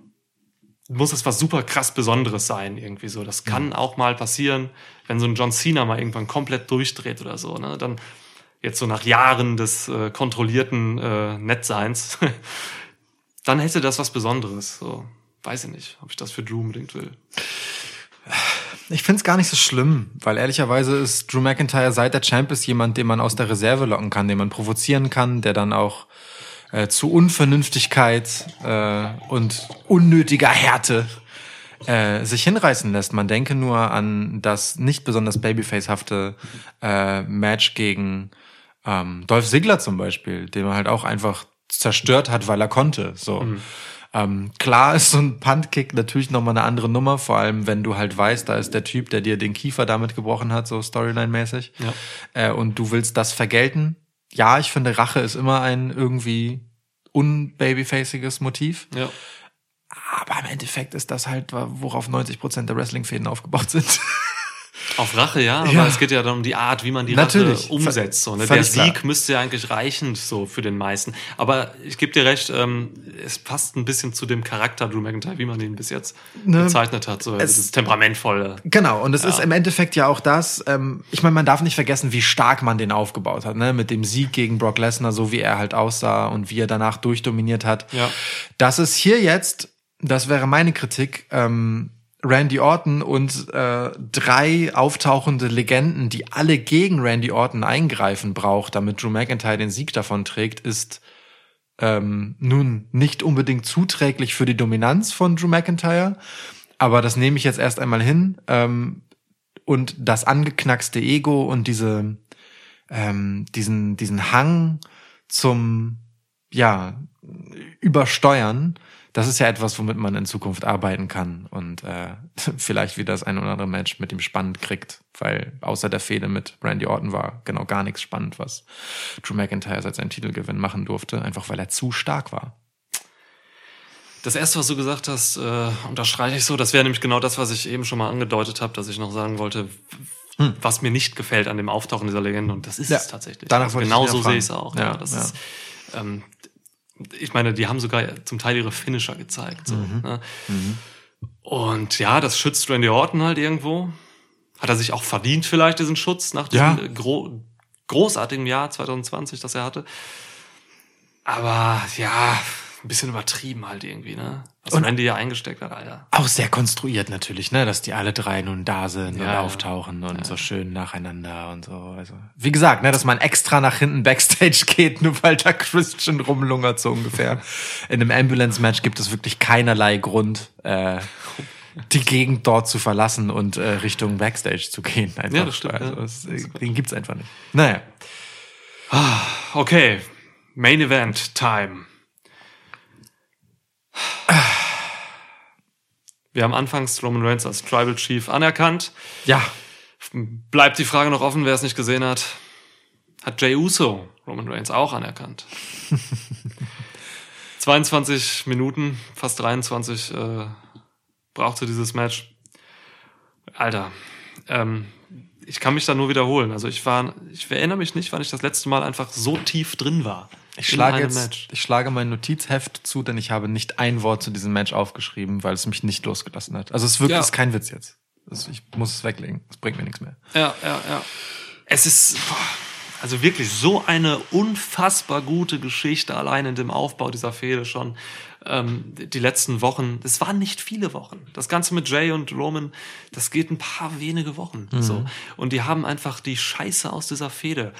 muss es was super krass Besonderes sein, irgendwie so. Das kann mhm. auch mal passieren, wenn so ein John Cena mal irgendwann komplett durchdreht oder so, ne? Dann jetzt so nach Jahren des äh, kontrollierten äh, Nettseins, dann hätte das was Besonderes. So, weiß ich nicht, ob ich das für Drew unbedingt will. Ich find's gar nicht so schlimm, weil ehrlicherweise ist Drew McIntyre seit der Champ ist jemand, den man aus der Reserve locken kann, den man provozieren kann, der dann auch äh, zu Unvernünftigkeit äh, und unnötiger Härte äh, sich hinreißen lässt. Man denke nur an das nicht besonders babyfacehafte äh, Match gegen ähm, Dolph Ziggler zum Beispiel, den man halt auch einfach zerstört hat, weil er konnte. So. Mhm. Ähm, klar ist so ein Puntkick natürlich nochmal eine andere Nummer, vor allem wenn du halt weißt, da ist der Typ, der dir den Kiefer damit gebrochen hat, so Storyline-mäßig. Ja. Äh, und du willst das vergelten. Ja, ich finde, Rache ist immer ein irgendwie unbabyfaciges Motiv. Ja. Aber im Endeffekt ist das halt, worauf 90 Prozent der Wrestling-Fäden aufgebaut sind. Auf Rache, ja, aber ja. es geht ja darum, die Art, wie man die Natürlich. Rache umsetzt. So, ne? Der Sieg klar. müsste ja eigentlich reichen, so für den meisten. Aber ich gebe dir recht, ähm, es passt ein bisschen zu dem Charakter Drew McIntyre, wie man ihn bis jetzt ne? bezeichnet hat. So, es, ist temperamentvolle. Genau, und es ja. ist im Endeffekt ja auch das, ähm, ich meine, man darf nicht vergessen, wie stark man den aufgebaut hat, ne? Mit dem Sieg gegen Brock Lesnar, so wie er halt aussah und wie er danach durchdominiert hat. Ja. Das ist hier jetzt, das wäre meine Kritik, ähm, Randy Orton und äh, drei auftauchende Legenden, die alle gegen Randy Orton eingreifen braucht, damit Drew McIntyre den Sieg davon trägt, ist ähm, nun nicht unbedingt zuträglich für die Dominanz von Drew McIntyre. Aber das nehme ich jetzt erst einmal hin. Ähm, und das angeknackste Ego und diese, ähm, diesen, diesen Hang zum, ja, Übersteuern das ist ja etwas, womit man in Zukunft arbeiten kann und äh, vielleicht wieder das ein oder andere Match mit ihm spannend kriegt, weil außer der Fehde mit Randy Orton war genau gar nichts spannend, was Drew McIntyre seit seinem Titelgewinn machen durfte, einfach weil er zu stark war. Das erste, was du gesagt hast, äh, unterstreiche ich so. Das wäre nämlich genau das, was ich eben schon mal angedeutet habe, dass ich noch sagen wollte, hm. was mir nicht gefällt an dem Auftauchen dieser Legende. Und das ist ja, es tatsächlich. Danach also genau so sehe ich es auch. Ja, ja das ja. Ist, ähm, ich meine, die haben sogar zum Teil ihre Finisher gezeigt. So, mhm. Ne? Mhm. Und ja, das schützt Randy Orton halt irgendwo. Hat er sich auch verdient vielleicht diesen Schutz nach diesem ja. gro großartigen Jahr 2020, das er hatte. Aber ja, ein bisschen übertrieben halt irgendwie, ne? Was und Randy ja eingesteckt hat, Alter. Auch sehr konstruiert natürlich, ne? Dass die alle drei nun da sind ja, und auftauchen und ja. so schön nacheinander und so. Also, wie gesagt, ne, dass man extra nach hinten Backstage geht, nur weil da Christian rumlungert, so ungefähr. In einem Ambulance-Match gibt es wirklich keinerlei Grund, äh, die Gegend dort zu verlassen und äh, Richtung Backstage zu gehen. Einfach. Ja, das stimmt. Also, ja. Das, den gibt's einfach nicht. Naja. Okay. Main Event Time. Wir haben anfangs Roman Reigns als Tribal Chief anerkannt. Ja. Bleibt die Frage noch offen, wer es nicht gesehen hat. Hat Jay Uso Roman Reigns auch anerkannt? 22 Minuten, fast 23 äh, brauchte dieses Match. Alter, ähm, ich kann mich da nur wiederholen. Also ich war, ich erinnere mich nicht, wann ich das letzte Mal einfach so tief drin war. Ich schlage jetzt, Match. ich schlage mein Notizheft zu, denn ich habe nicht ein Wort zu diesem Match aufgeschrieben, weil es mich nicht losgelassen hat. Also es wirkt, ja. ist kein Witz jetzt. Also ich muss es weglegen. Es bringt mir nichts mehr. Ja, ja, ja. Es ist, boah, also wirklich so eine unfassbar gute Geschichte allein in dem Aufbau dieser Fehde schon. Ähm, die letzten Wochen, es waren nicht viele Wochen. Das Ganze mit Jay und Roman, das geht ein paar wenige Wochen. Mhm. So. Und die haben einfach die Scheiße aus dieser Fehde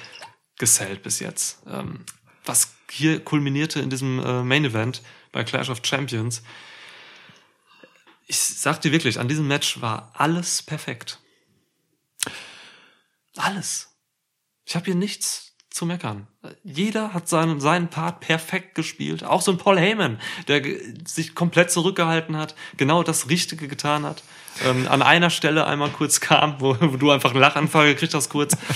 gesellt bis jetzt. Ähm, was hier kulminierte in diesem äh, Main Event bei Clash of Champions. Ich sag dir wirklich, an diesem Match war alles perfekt. Alles. Ich habe hier nichts zu meckern. Jeder hat seinen, seinen Part perfekt gespielt. Auch so ein Paul Heyman, der sich komplett zurückgehalten hat, genau das Richtige getan hat. Ähm, an einer Stelle einmal kurz kam, wo, wo du einfach einen Lachanfall gekriegt hast kurz.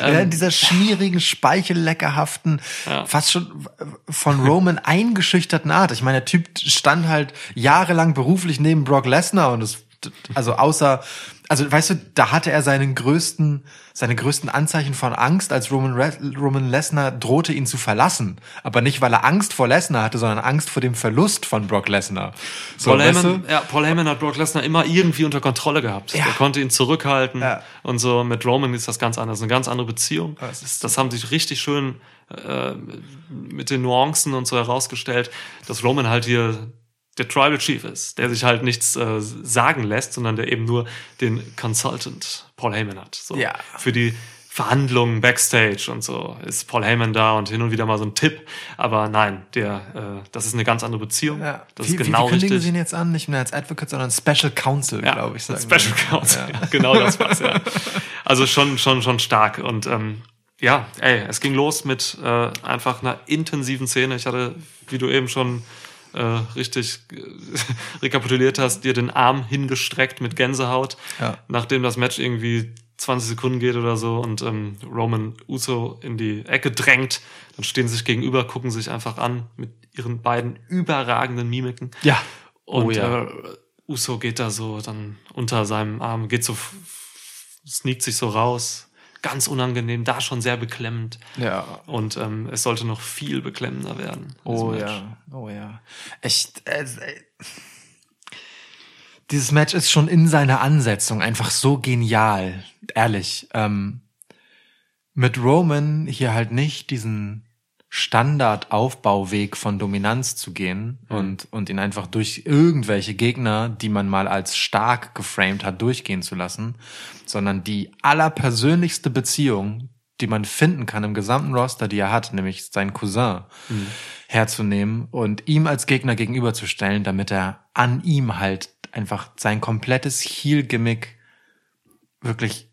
Ähm, ja, in dieser schmierigen, speichelleckerhaften, ja. fast schon von Roman eingeschüchterten Art. Ich meine, der Typ stand halt jahrelang beruflich neben Brock Lesnar und es, also außer also weißt du, da hatte er seinen größten, seine größten Anzeichen von Angst, als Roman, Re Roman Lesnar drohte, ihn zu verlassen. Aber nicht, weil er Angst vor Lesnar hatte, sondern Angst vor dem Verlust von Brock Lesnar. So, Paul, Heyman, ja, Paul Heyman hat Brock Lesnar immer irgendwie unter Kontrolle gehabt. Ja. Er konnte ihn zurückhalten. Ja. Und so mit Roman ist das ganz anders. Eine ganz andere Beziehung. Das, das haben sich richtig schön äh, mit den Nuancen und so herausgestellt, dass Roman halt hier der Tribal Chief ist, der sich halt nichts äh, sagen lässt, sondern der eben nur den Consultant Paul Heyman hat. So. Ja. Für die Verhandlungen backstage und so ist Paul Heyman da und hin und wieder mal so ein Tipp. Aber nein, der, äh, das ist eine ganz andere Beziehung. Ja. Das wie, ist genau wie, wie kündigen richtig. Sie ihn jetzt an? Nicht mehr als Advocate, sondern Special Counsel, ja, glaube ich. Special Counsel, ja. genau das war's, ja. Also schon, schon, schon stark. Und ähm, ja, ey, es ging los mit äh, einfach einer intensiven Szene. Ich hatte, wie du eben schon äh, richtig äh, rekapituliert hast, dir den Arm hingestreckt mit Gänsehaut, ja. nachdem das Match irgendwie 20 Sekunden geht oder so und ähm, Roman Uso in die Ecke drängt, dann stehen sie sich gegenüber, gucken sich einfach an mit ihren beiden überragenden Mimiken. Ja. Und oh, ja. Äh, Uso geht da so dann unter seinem Arm, geht so, sneakt sich so raus. Ganz unangenehm, da schon sehr beklemmend. Ja. Und ähm, es sollte noch viel beklemmender werden. Oh ja, oh ja. Echt. Äh, dieses Match ist schon in seiner Ansetzung einfach so genial, ehrlich. Ähm, mit Roman hier halt nicht diesen Standardaufbauweg von Dominanz zu gehen mhm. und, und ihn einfach durch irgendwelche Gegner, die man mal als stark geframed hat, durchgehen zu lassen, sondern die allerpersönlichste Beziehung, die man finden kann im gesamten Roster, die er hat, nämlich seinen Cousin, mhm. herzunehmen und ihm als Gegner gegenüberzustellen, damit er an ihm halt einfach sein komplettes Heel-Gimmick wirklich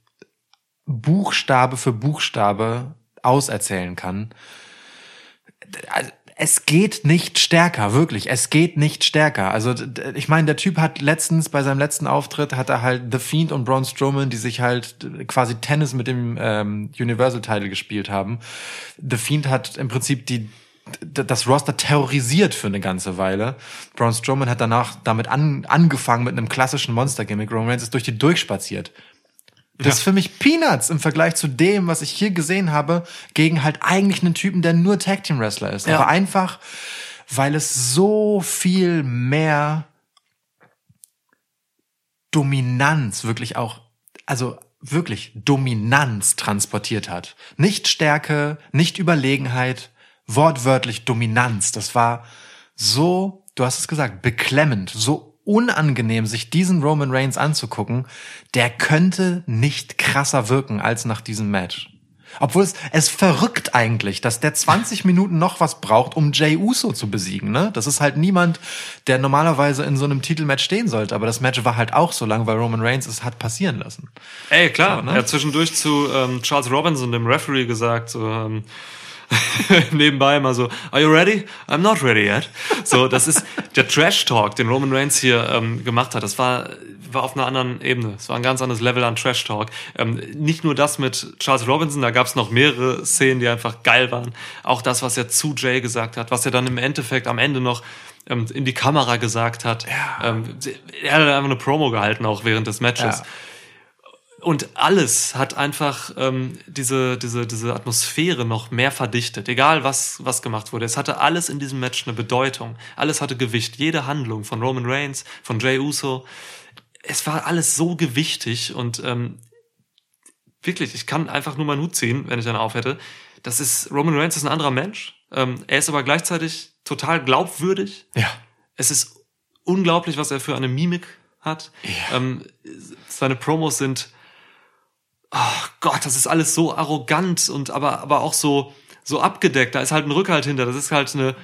Buchstabe für Buchstabe auserzählen kann es geht nicht stärker, wirklich. Es geht nicht stärker. Also ich meine, der Typ hat letztens bei seinem letzten Auftritt hat er halt The Fiend und Braun Strowman, die sich halt quasi Tennis mit dem ähm, Universal Title gespielt haben. The Fiend hat im Prinzip die das Roster terrorisiert für eine ganze Weile. Braun Strowman hat danach damit an, angefangen mit einem klassischen Monster-Gimmick. Roman Reigns ist durch die durchspaziert. Das ja. ist für mich Peanuts im Vergleich zu dem, was ich hier gesehen habe, gegen halt eigentlich einen Typen, der nur Tag Team Wrestler ist. Ja. Aber einfach, weil es so viel mehr Dominanz wirklich auch, also wirklich Dominanz transportiert hat. Nicht Stärke, nicht Überlegenheit, wortwörtlich Dominanz. Das war so, du hast es gesagt, beklemmend, so unangenehm, sich diesen Roman Reigns anzugucken, der könnte nicht krasser wirken als nach diesem Match. Obwohl es, es verrückt eigentlich, dass der 20 Minuten noch was braucht, um Jay Uso zu besiegen. Ne? Das ist halt niemand, der normalerweise in so einem Titelmatch stehen sollte. Aber das Match war halt auch so lang, weil Roman Reigns es hat passieren lassen. Ey, klar. So, ne? Er hat zwischendurch zu ähm, Charles Robinson, dem Referee, gesagt, so, ähm, nebenbei immer so, are you ready? I'm not ready yet. So, das ist der Trash-Talk, den Roman Reigns hier ähm, gemacht hat. Das war, war auf einer anderen Ebene. Es war ein ganz anderes Level an Trash-Talk. Ähm, nicht nur das mit Charles Robinson, da gab es noch mehrere Szenen, die einfach geil waren. Auch das, was er zu Jay gesagt hat, was er dann im Endeffekt am Ende noch ähm, in die Kamera gesagt hat. Ja. Ähm, er hat einfach eine Promo gehalten, auch während des Matches. Ja und alles hat einfach ähm, diese, diese, diese Atmosphäre noch mehr verdichtet, egal was, was gemacht wurde. Es hatte alles in diesem Match eine Bedeutung. Alles hatte Gewicht. Jede Handlung von Roman Reigns, von Jay Uso. Es war alles so gewichtig und ähm, wirklich, ich kann einfach nur meinen Hut ziehen, wenn ich einen aufhätte. Das ist, Roman Reigns ist ein anderer Mensch. Ähm, er ist aber gleichzeitig total glaubwürdig. Ja. Es ist unglaublich, was er für eine Mimik hat. Ja. Ähm, seine Promos sind oh Gott, das ist alles so arrogant und aber, aber auch so, so abgedeckt. Da ist halt ein Rückhalt hinter. Das ist halt eine,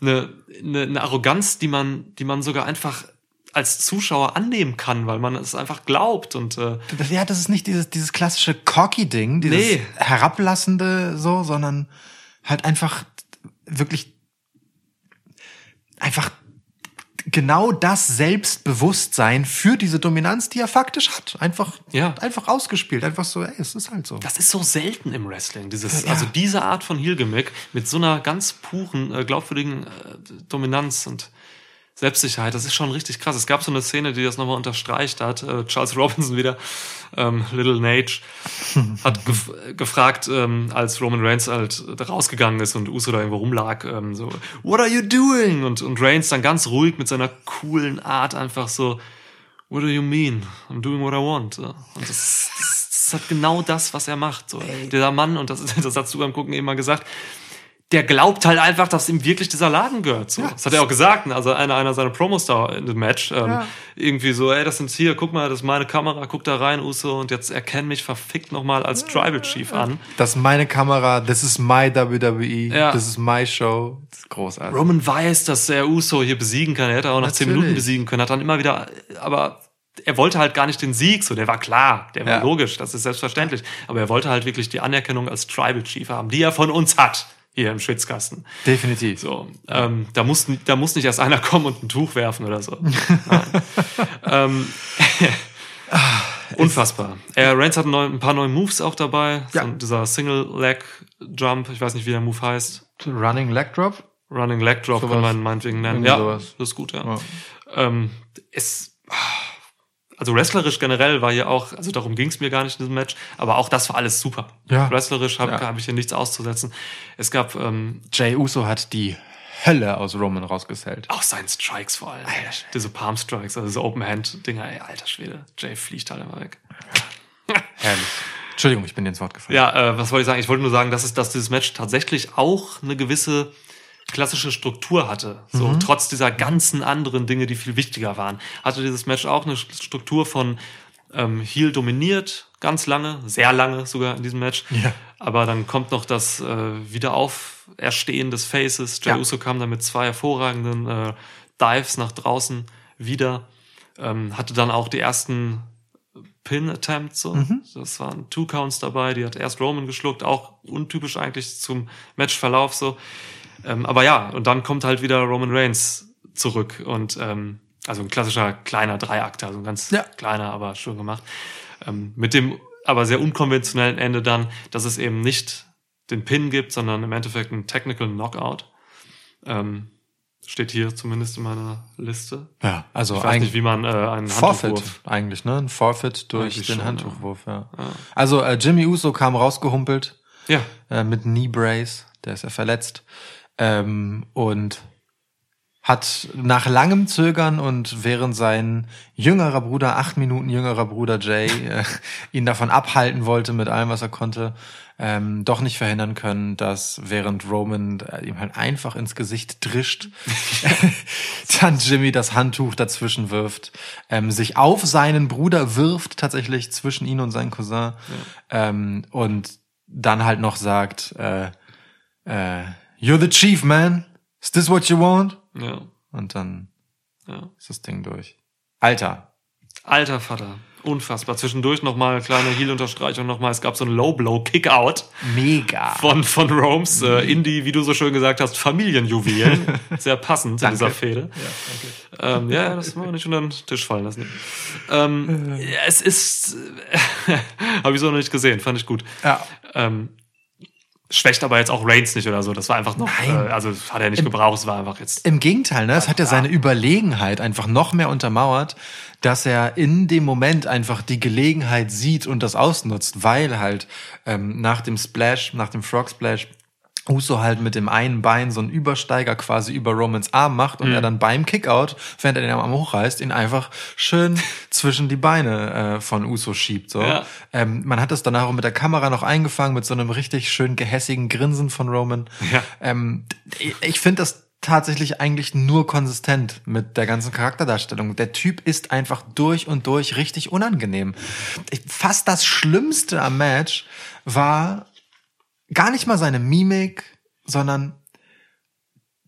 eine, eine, eine Arroganz, die man, die man sogar einfach als Zuschauer annehmen kann, weil man es einfach glaubt und äh, ja, das ist nicht dieses dieses klassische cocky Ding, dieses nee. herablassende so, sondern halt einfach wirklich einfach genau das Selbstbewusstsein für diese Dominanz, die er faktisch hat, einfach, ja. einfach ausgespielt. Einfach so, ey, es ist halt so. Das ist so selten im Wrestling. Dieses, ja. also diese Art von Heel-Gimmick mit so einer ganz puren, äh, glaubwürdigen äh, Dominanz und Selbstsicherheit, das ist schon richtig krass. Es gab so eine Szene, die das nochmal unterstreicht hat. Äh, Charles Robinson wieder, ähm, Little Nage, hat gef gefragt, ähm, als Roman Reigns halt rausgegangen ist und Uso da irgendwo rumlag, ähm, so, what are you doing? Und, und Reigns dann ganz ruhig mit seiner coolen Art einfach so, what do you mean? I'm doing what I want. Und das, das, das hat genau das, was er macht. So. Dieser Mann, und das, das hast du beim Gucken eben mal gesagt, der glaubt halt einfach, dass ihm wirklich dieser Laden gehört. So. Ja. Das hat er auch gesagt, ne? also einer, einer seiner Promos da in dem Match. Ähm, ja. Irgendwie so, ey, das sind hier, guck mal, das ist meine Kamera, guck da rein, Uso, und jetzt erkenn mich verfickt nochmal als Tribal Chief an. Das ist meine Kamera, das ist my WWE, ja. das ist my Show. Das ist großartig. Roman weiß, dass er Uso hier besiegen kann. Er hätte auch nach zehn Minuten besiegen können, hat dann immer wieder, aber er wollte halt gar nicht den Sieg, so der war klar, der war ja. logisch, das ist selbstverständlich. Aber er wollte halt wirklich die Anerkennung als Tribal Chief haben, die er von uns hat. Hier im Schwitzkasten. Definitiv. So, ähm, da muss da muss nicht erst einer kommen und ein Tuch werfen oder so. ähm, Unfassbar. Äh, Reigns hat ein, paar neue Moves auch dabei. Ja. So, dieser Single Leg Jump, ich weiß nicht, wie der Move heißt. Running Leg Drop? Running Leg Drop so kann man meinetwegen nennen. Ja, sowas. das ist gut, ja. ja. Ähm, es, also wrestlerisch generell war hier auch, also darum ging es mir gar nicht in diesem Match, aber auch das war alles super. Ja. Wrestlerisch habe ja. hab ich hier nichts auszusetzen. Es gab ähm, Jay Uso hat die Hölle aus Roman rausgesellt. Auch seinen Strikes vor allem. Alter, Diese Palm Strikes, also diese Open Hand Dinger, ey, alter Schwede. Jay fliegt halt immer weg. Herrlich. Entschuldigung, ich bin dir ins Wort gefallen. Ja, äh, was wollte ich sagen? Ich wollte nur sagen, dass, es, dass dieses Match tatsächlich auch eine gewisse klassische Struktur hatte. So, mhm. trotz dieser ganzen anderen Dinge, die viel wichtiger waren, hatte dieses Match auch eine Struktur von ähm, Heel dominiert, ganz lange, sehr lange sogar in diesem Match. Ja. Aber dann kommt noch das äh, Wiederauferstehen des Faces. Jey ja. Uso kam dann mit zwei hervorragenden äh, Dives nach draußen wieder. Ähm, hatte dann auch die ersten Pin-Attempts. So. Mhm. Das waren Two Counts dabei. Die hat erst Roman geschluckt, auch untypisch eigentlich zum Matchverlauf so. Ähm, aber ja, und dann kommt halt wieder Roman Reigns zurück und ähm, also ein klassischer kleiner Dreiakter, also ein ganz ja. kleiner, aber schön gemacht. Ähm, mit dem aber sehr unkonventionellen Ende dann, dass es eben nicht den Pin gibt, sondern im Endeffekt ein Technical Knockout. Ähm, steht hier zumindest in meiner Liste. Ja, also ich weiß nicht, wie man äh, einen Forfeit Handtuchwurf eigentlich, ne? Ein Forfeit durch eigentlich den schon, Handtuchwurf, ja. ja. Also äh, Jimmy Uso kam rausgehumpelt. Ja. Äh, mit Knee Brace, der ist ja verletzt. Ähm, und hat nach langem Zögern und während sein jüngerer Bruder, acht Minuten jüngerer Bruder Jay, äh, ihn davon abhalten wollte mit allem, was er konnte, ähm, doch nicht verhindern können, dass während Roman äh, ihm halt einfach ins Gesicht drischt, dann Jimmy das Handtuch dazwischen wirft, ähm, sich auf seinen Bruder wirft, tatsächlich zwischen ihn und seinen Cousin, ja. ähm, und dann halt noch sagt, äh, äh, You're the chief, man. Is this what you want? Ja. Und dann ja. ist das Ding durch. Alter. Alter Vater. Unfassbar. Zwischendurch nochmal kleine Heel-Unterstreichung nochmal. Es gab so ein Low-Blow-Kick-Out. Mega. Von, von Romes äh, in die, wie du so schön gesagt hast, Familienjuwelen. Sehr passend in dieser Fehde. Ja, danke. Ähm, ja, das wollen wir nicht unter den Tisch fallen lassen. Ähm, äh. Es ist, habe ich so noch nicht gesehen, fand ich gut. Ja. Ähm, schwächt aber jetzt auch Reigns nicht oder so. Das war einfach noch, Nein. Äh, also hat er nicht Im, gebraucht, es war einfach jetzt. Im Gegenteil, ne? Es hat ja seine Überlegenheit einfach noch mehr untermauert, dass er in dem Moment einfach die Gelegenheit sieht und das ausnutzt, weil halt ähm, nach dem Splash, nach dem Frog Splash Uso halt mit dem einen Bein so einen Übersteiger quasi über Romans Arm macht und mhm. er dann beim Kickout, während er den Arm hochreißt, ihn einfach schön zwischen die Beine äh, von Uso schiebt. So. Ja. Ähm, man hat das danach auch mit der Kamera noch eingefangen, mit so einem richtig schön gehässigen Grinsen von Roman. Ja. Ähm, ich ich finde das tatsächlich eigentlich nur konsistent mit der ganzen Charakterdarstellung. Der Typ ist einfach durch und durch richtig unangenehm. Fast das Schlimmste am Match war gar nicht mal seine Mimik, sondern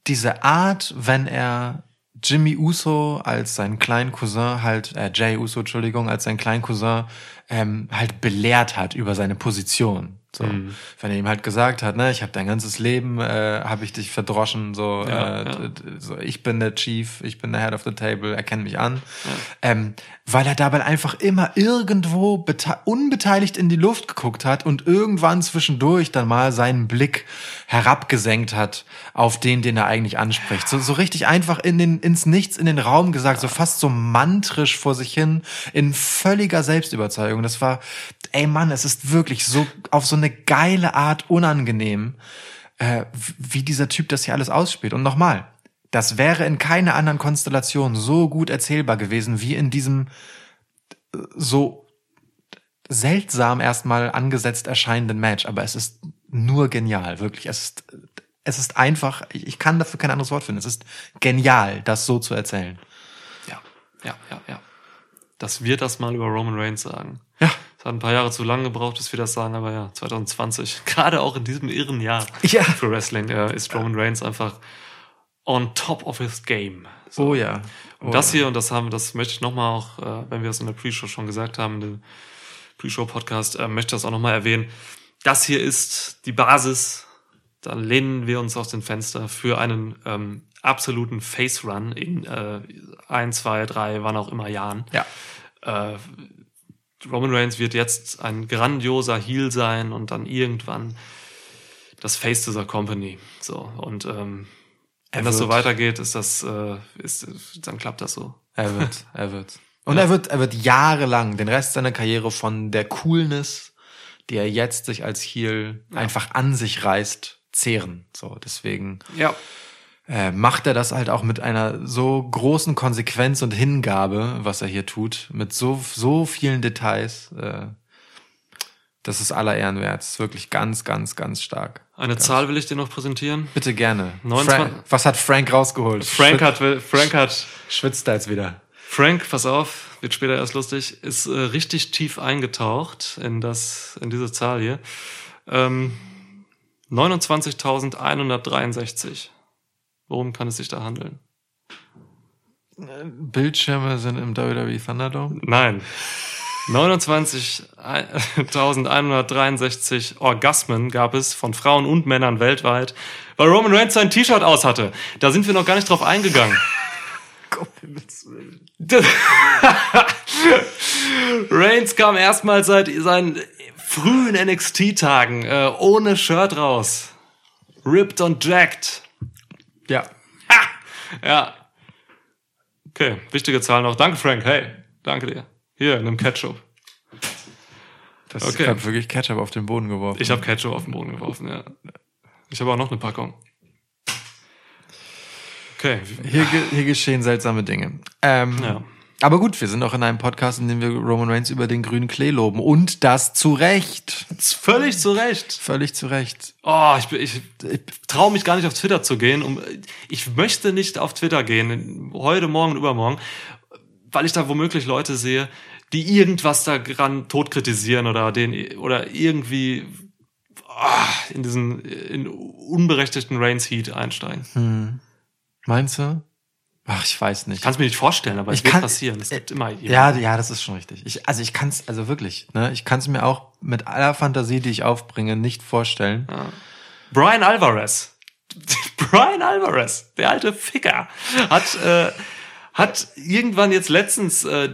diese Art, wenn er Jimmy Uso als seinen kleinen Cousin halt, äh, Jay Uso, Entschuldigung, als seinen kleinen Cousin ähm, halt belehrt hat über seine Position. So, mhm. wenn er ihm halt gesagt hat, ne, ich habe dein ganzes Leben, äh, habe ich dich verdroschen, so, ja, äh, ja. so, ich bin der Chief, ich bin der Head of the Table, erkenn mich an, ja. ähm, weil er dabei einfach immer irgendwo unbeteiligt in die Luft geguckt hat und irgendwann zwischendurch dann mal seinen Blick herabgesenkt hat auf den, den er eigentlich anspricht, so, so richtig einfach in den ins Nichts in den Raum gesagt, so fast so mantrisch vor sich hin, in völliger Selbstüberzeugung. Das war, ey Mann, es ist wirklich so auf so eine geile Art unangenehm, äh, wie dieser Typ das hier alles ausspielt. Und nochmal, das wäre in keiner anderen Konstellation so gut erzählbar gewesen wie in diesem äh, so seltsam erstmal angesetzt erscheinenden Match. Aber es ist nur genial, wirklich. Es ist, es ist einfach, ich kann dafür kein anderes Wort finden. Es ist genial, das so zu erzählen. Ja, ja, ja, ja. Dass wir das mal über Roman Reigns sagen. Ja. Es hat ein paar Jahre zu lange gebraucht, bis wir das sagen, aber ja, 2020, gerade auch in diesem irren Jahr ja. für Wrestling, äh, ist Roman Reigns einfach on top of his game. So. Oh ja. Oh und das hier, und das haben, das möchte ich nochmal auch, äh, wenn wir es in der Pre-Show schon gesagt haben, den Pre-Show-Podcast, äh, möchte ich das auch nochmal erwähnen. Das hier ist die Basis dann lehnen wir uns aus dem Fenster für einen ähm, absoluten Face Run in äh, ein, zwei, drei, wann auch immer Jahren. Ja. Äh, Roman Reigns wird jetzt ein grandioser Heel sein und dann irgendwann das Face dieser Company. So und ähm, wenn das so weitergeht, ist das, äh, ist, dann klappt das so. Er wird, er wird. Und ja. er wird, er wird jahrelang den Rest seiner Karriere von der Coolness, die er jetzt sich als Heel ja. einfach an sich reißt, zehren. So, deswegen. Ja. Äh, macht er das halt auch mit einer so großen Konsequenz und Hingabe, was er hier tut, mit so, so vielen Details. Äh, das ist aller Ehren wert. Das ist wirklich ganz, ganz, ganz stark. Eine ganz Zahl will ich dir noch präsentieren. Bitte gerne. 29 Frank, was hat Frank rausgeholt? Frank hat, Frank hat. Schwitzt da jetzt wieder. Frank, pass auf, wird später erst lustig, ist äh, richtig tief eingetaucht in das, in diese Zahl hier. Ähm, 29.163. Worum kann es sich da handeln? Bildschirme sind im WWE Thunderdome? Nein. 29.163 Orgasmen gab es von Frauen und Männern weltweit, weil Roman Reigns sein T-Shirt aus hatte. Da sind wir noch gar nicht drauf eingegangen. Reigns kam erstmal seit seinen frühen NXT-Tagen äh, ohne Shirt raus. Ripped und jacked. Ja. Ha! Ja. Okay, wichtige Zahl noch. Danke, Frank. Hey, danke dir. Hier, nimm Ketchup. Das okay. Ich habe wirklich Ketchup auf den Boden geworfen. Ich habe Ketchup auf den Boden geworfen, ja. Ich habe auch noch eine Packung. Okay. Hier, hier geschehen seltsame Dinge. Ähm, ja. Aber gut, wir sind auch in einem Podcast, in dem wir Roman Reigns über den grünen Klee loben. Und das zu Recht. Völlig zu Recht. Völlig zu Recht. Oh, ich, ich, ich traue mich gar nicht auf Twitter zu gehen. Um, ich möchte nicht auf Twitter gehen, heute, morgen, übermorgen, weil ich da womöglich Leute sehe, die irgendwas daran tot kritisieren oder den oder irgendwie oh, in diesen in unberechtigten Reigns Heat einsteigen. Hm. Meinst du? Ach, ich weiß nicht. Kannst mir nicht vorstellen, aber es wird passieren. Es gibt immer jemanden. Ja, ja, das ist schon richtig. Ich, also ich kann es, also wirklich, ne, ich kann es mir auch mit aller Fantasie, die ich aufbringe, nicht vorstellen. Ja. Brian Alvarez, Brian Alvarez, der alte Ficker, hat äh, hat irgendwann jetzt letztens äh,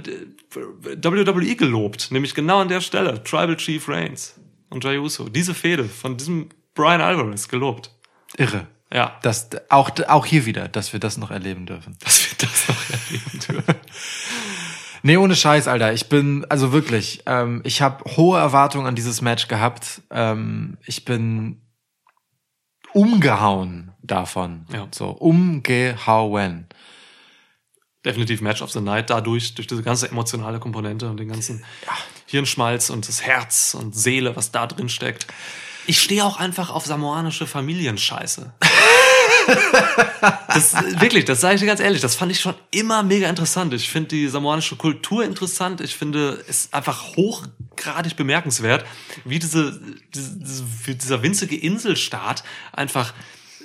WWE gelobt, nämlich genau an der Stelle Tribal Chief Reigns und Jey Uso. Diese Fehde von diesem Brian Alvarez gelobt. Irre. Ja. Das, auch, auch hier wieder, dass wir das noch erleben dürfen. Dass wir das noch erleben dürfen. nee, ohne Scheiß, Alter. Ich bin, also wirklich, ähm, ich habe hohe Erwartungen an dieses Match gehabt. Ähm, ich bin umgehauen davon. Ja. So, umgehauen. Definitiv Match of the Night dadurch, durch diese ganze emotionale Komponente und den ganzen ja. Hirnschmalz und das Herz und Seele, was da drin steckt. Ich stehe auch einfach auf samoanische Familienscheiße. das, wirklich, das sage ich dir ganz ehrlich, das fand ich schon immer mega interessant. Ich finde die samoanische Kultur interessant. Ich finde es einfach hochgradig bemerkenswert, wie diese, diese, dieser winzige Inselstaat einfach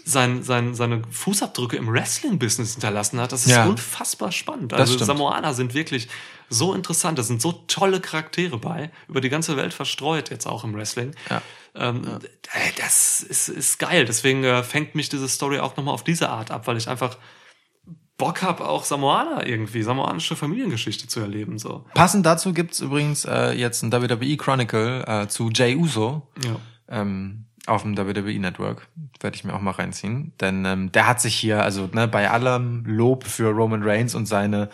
sein, sein, seine Fußabdrücke im Wrestling-Business hinterlassen hat. Das ist ja. unfassbar spannend. Also Samoaner sind wirklich so interessant. Da sind so tolle Charaktere bei, über die ganze Welt verstreut, jetzt auch im Wrestling. Ja. Ähm, ja. Das ist, ist geil. Deswegen äh, fängt mich diese Story auch nochmal auf diese Art ab, weil ich einfach Bock habe, auch Samoaner irgendwie, samoanische Familiengeschichte zu erleben. So. Passend dazu gibt's übrigens äh, jetzt ein WWE Chronicle äh, zu Jay Uso. Ja. Ähm, auf dem WWE Network. Werde ich mir auch mal reinziehen. Denn ähm, der hat sich hier, also ne, bei allem Lob für Roman Reigns und seine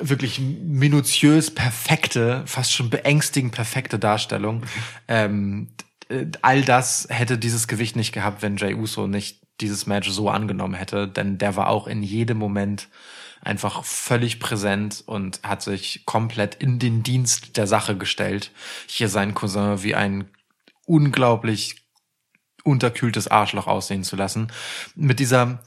wirklich minutiös perfekte, fast schon beängstigend perfekte Darstellung. Ähm, all das hätte dieses Gewicht nicht gehabt, wenn Jay Uso nicht dieses Match so angenommen hätte, denn der war auch in jedem Moment einfach völlig präsent und hat sich komplett in den Dienst der Sache gestellt. Hier sein Cousin wie ein unglaublich unterkühltes Arschloch aussehen zu lassen. Mit dieser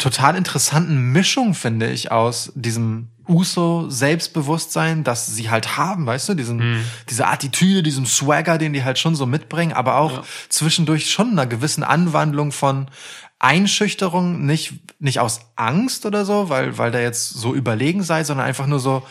total interessanten Mischung, finde ich, aus diesem Uso-Selbstbewusstsein, das sie halt haben, weißt du, diesen, mhm. diese Attitüde, diesem Swagger, den die halt schon so mitbringen, aber auch ja. zwischendurch schon einer gewissen Anwandlung von Einschüchterung, nicht, nicht aus Angst oder so, weil, weil der jetzt so überlegen sei, sondern einfach nur so,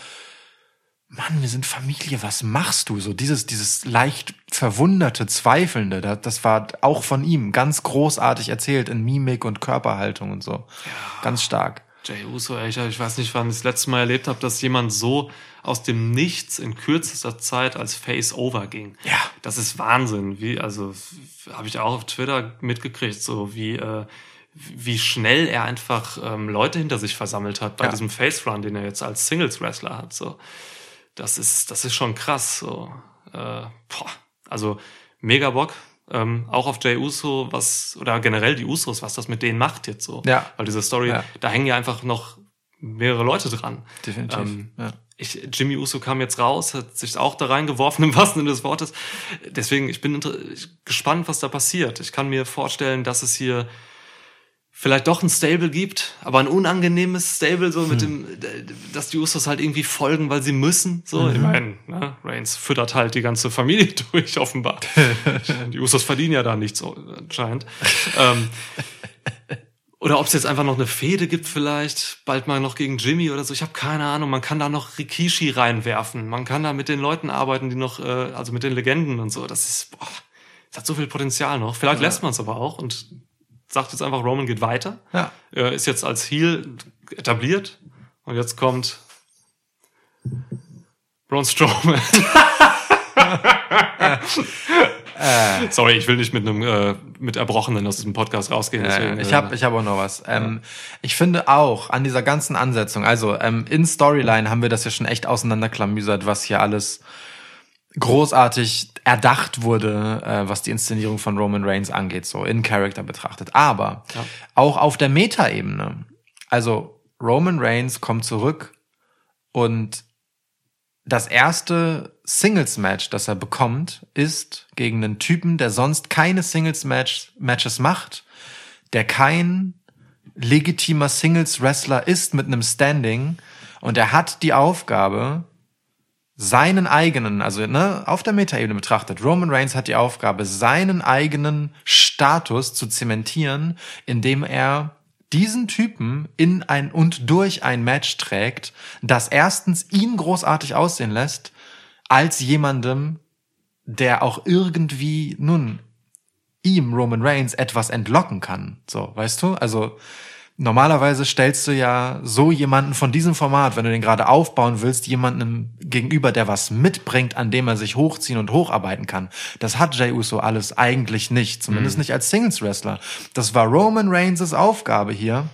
Mann, wir sind Familie, was machst du? So dieses, dieses leicht verwunderte, zweifelnde, das war auch von ihm ganz großartig erzählt in Mimik und Körperhaltung und so. Ja. Ganz stark. Jay Uso, ey, ich weiß nicht, wann ich das letzte Mal erlebt habe, dass jemand so aus dem Nichts in kürzester Zeit als Face-Over ging. Ja. Das ist Wahnsinn. Wie, also, habe ich auch auf Twitter mitgekriegt, so wie, äh, wie schnell er einfach ähm, Leute hinter sich versammelt hat bei ja. diesem Face-Run, den er jetzt als Singles-Wrestler hat. So das ist, das ist schon krass. So. Äh, boah. Also mega Bock. Ähm, auch auf Jay Uso, was, oder generell die Usos, was das mit denen macht jetzt so. Ja. Weil diese Story, ja. da hängen ja einfach noch mehrere Leute dran. Definitiv. Ähm, ja. Ich, Jimmy Uso kam jetzt raus, hat sich auch da reingeworfen im wahrsten Sinne des Wortes. Deswegen, ich bin gespannt, was da passiert. Ich kann mir vorstellen, dass es hier vielleicht doch ein Stable gibt, aber ein unangenehmes Stable, so mit hm. dem, dass die Usos halt irgendwie folgen, weil sie müssen. So, mhm. ich meine, ne, Reigns füttert halt die ganze Familie durch, offenbar. die Usos verdienen ja da nichts anscheinend. ähm, oder ob es jetzt einfach noch eine Fehde gibt, vielleicht bald mal noch gegen Jimmy oder so. Ich habe keine Ahnung. Man kann da noch Rikishi reinwerfen. Man kann da mit den Leuten arbeiten, die noch, äh, also mit den Legenden und so. Das ist, boah, das hat so viel Potenzial noch. Vielleicht ja. lässt man es aber auch und sagt jetzt einfach, Roman geht weiter. Ja. Er ist jetzt als Heel etabliert. Und jetzt kommt Braun Strowman. äh. Sorry, ich will nicht mit einem äh, mit Erbrochenen aus diesem Podcast rausgehen. Deswegen, ich habe äh, ich hab auch noch was. Ähm, Ich finde auch an dieser ganzen Ansetzung, also ähm, in Storyline haben wir das ja schon echt auseinanderklamüsert, was hier alles großartig erdacht wurde, äh, was die Inszenierung von Roman Reigns angeht, so in Character betrachtet. Aber ja. auch auf der Metaebene. Also Roman Reigns kommt zurück und das erste Singles-Match, das er bekommt, ist gegen einen Typen, der sonst keine Singles-Matches macht, der kein legitimer Singles-Wrestler ist mit einem Standing und er hat die Aufgabe, seinen eigenen, also ne, auf der Metaebene betrachtet, Roman Reigns hat die Aufgabe, seinen eigenen Status zu zementieren, indem er diesen Typen in ein und durch ein Match trägt, das erstens ihn großartig aussehen lässt, als jemandem, der auch irgendwie, nun, ihm, Roman Reigns, etwas entlocken kann. So, weißt du? Also, normalerweise stellst du ja so jemanden von diesem Format, wenn du den gerade aufbauen willst, jemanden gegenüber, der was mitbringt, an dem er sich hochziehen und hocharbeiten kann. Das hat Jey Uso alles eigentlich nicht, zumindest mhm. nicht als Singles Wrestler. Das war Roman Reigns' Aufgabe hier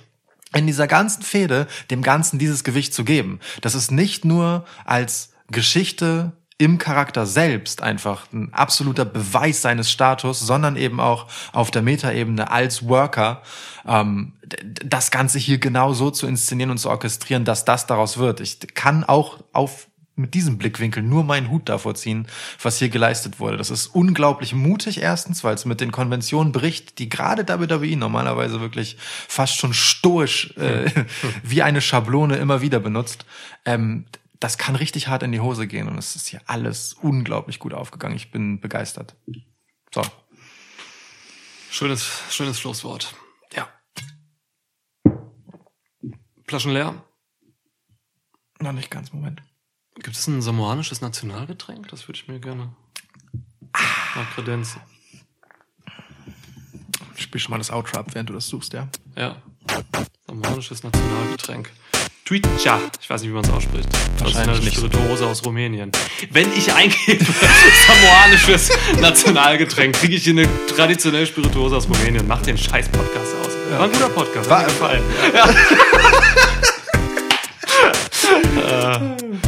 in dieser ganzen Fehde dem Ganzen dieses Gewicht zu geben. Das ist nicht nur als Geschichte im Charakter selbst einfach ein absoluter Beweis seines Status, sondern eben auch auf der Metaebene als Worker ähm, das Ganze hier genau so zu inszenieren und zu orchestrieren, dass das daraus wird. Ich kann auch auf mit diesem Blickwinkel nur meinen Hut davor ziehen, was hier geleistet wurde. Das ist unglaublich mutig erstens, weil es mit den Konventionen bricht, die gerade WWE normalerweise wirklich fast schon stoisch äh, wie eine Schablone immer wieder benutzt. Ähm, das kann richtig hart in die Hose gehen und es ist hier alles unglaublich gut aufgegangen. Ich bin begeistert. So. Schönes, schönes Schlusswort. Ja. Flaschen leer? Noch nicht ganz, Moment. Gibt es ein samoanisches Nationalgetränk? Das würde ich mir gerne ah. mal kredenzen. Spiel schon mal das Outro ab, während du das suchst, ja? Ja. Samoanisches Nationalgetränk. Stütja. Ich weiß nicht, wie man es ausspricht. Wahrscheinlich das ist eine Spirituose aus Rumänien. Wenn ich eingebe samoanisches Nationalgetränk, kriege ich hier eine traditionelle Spirituose aus Rumänien. Mach den scheiß Podcast aus. Ja. War ein guter Podcast. War gefallen. Ja. äh,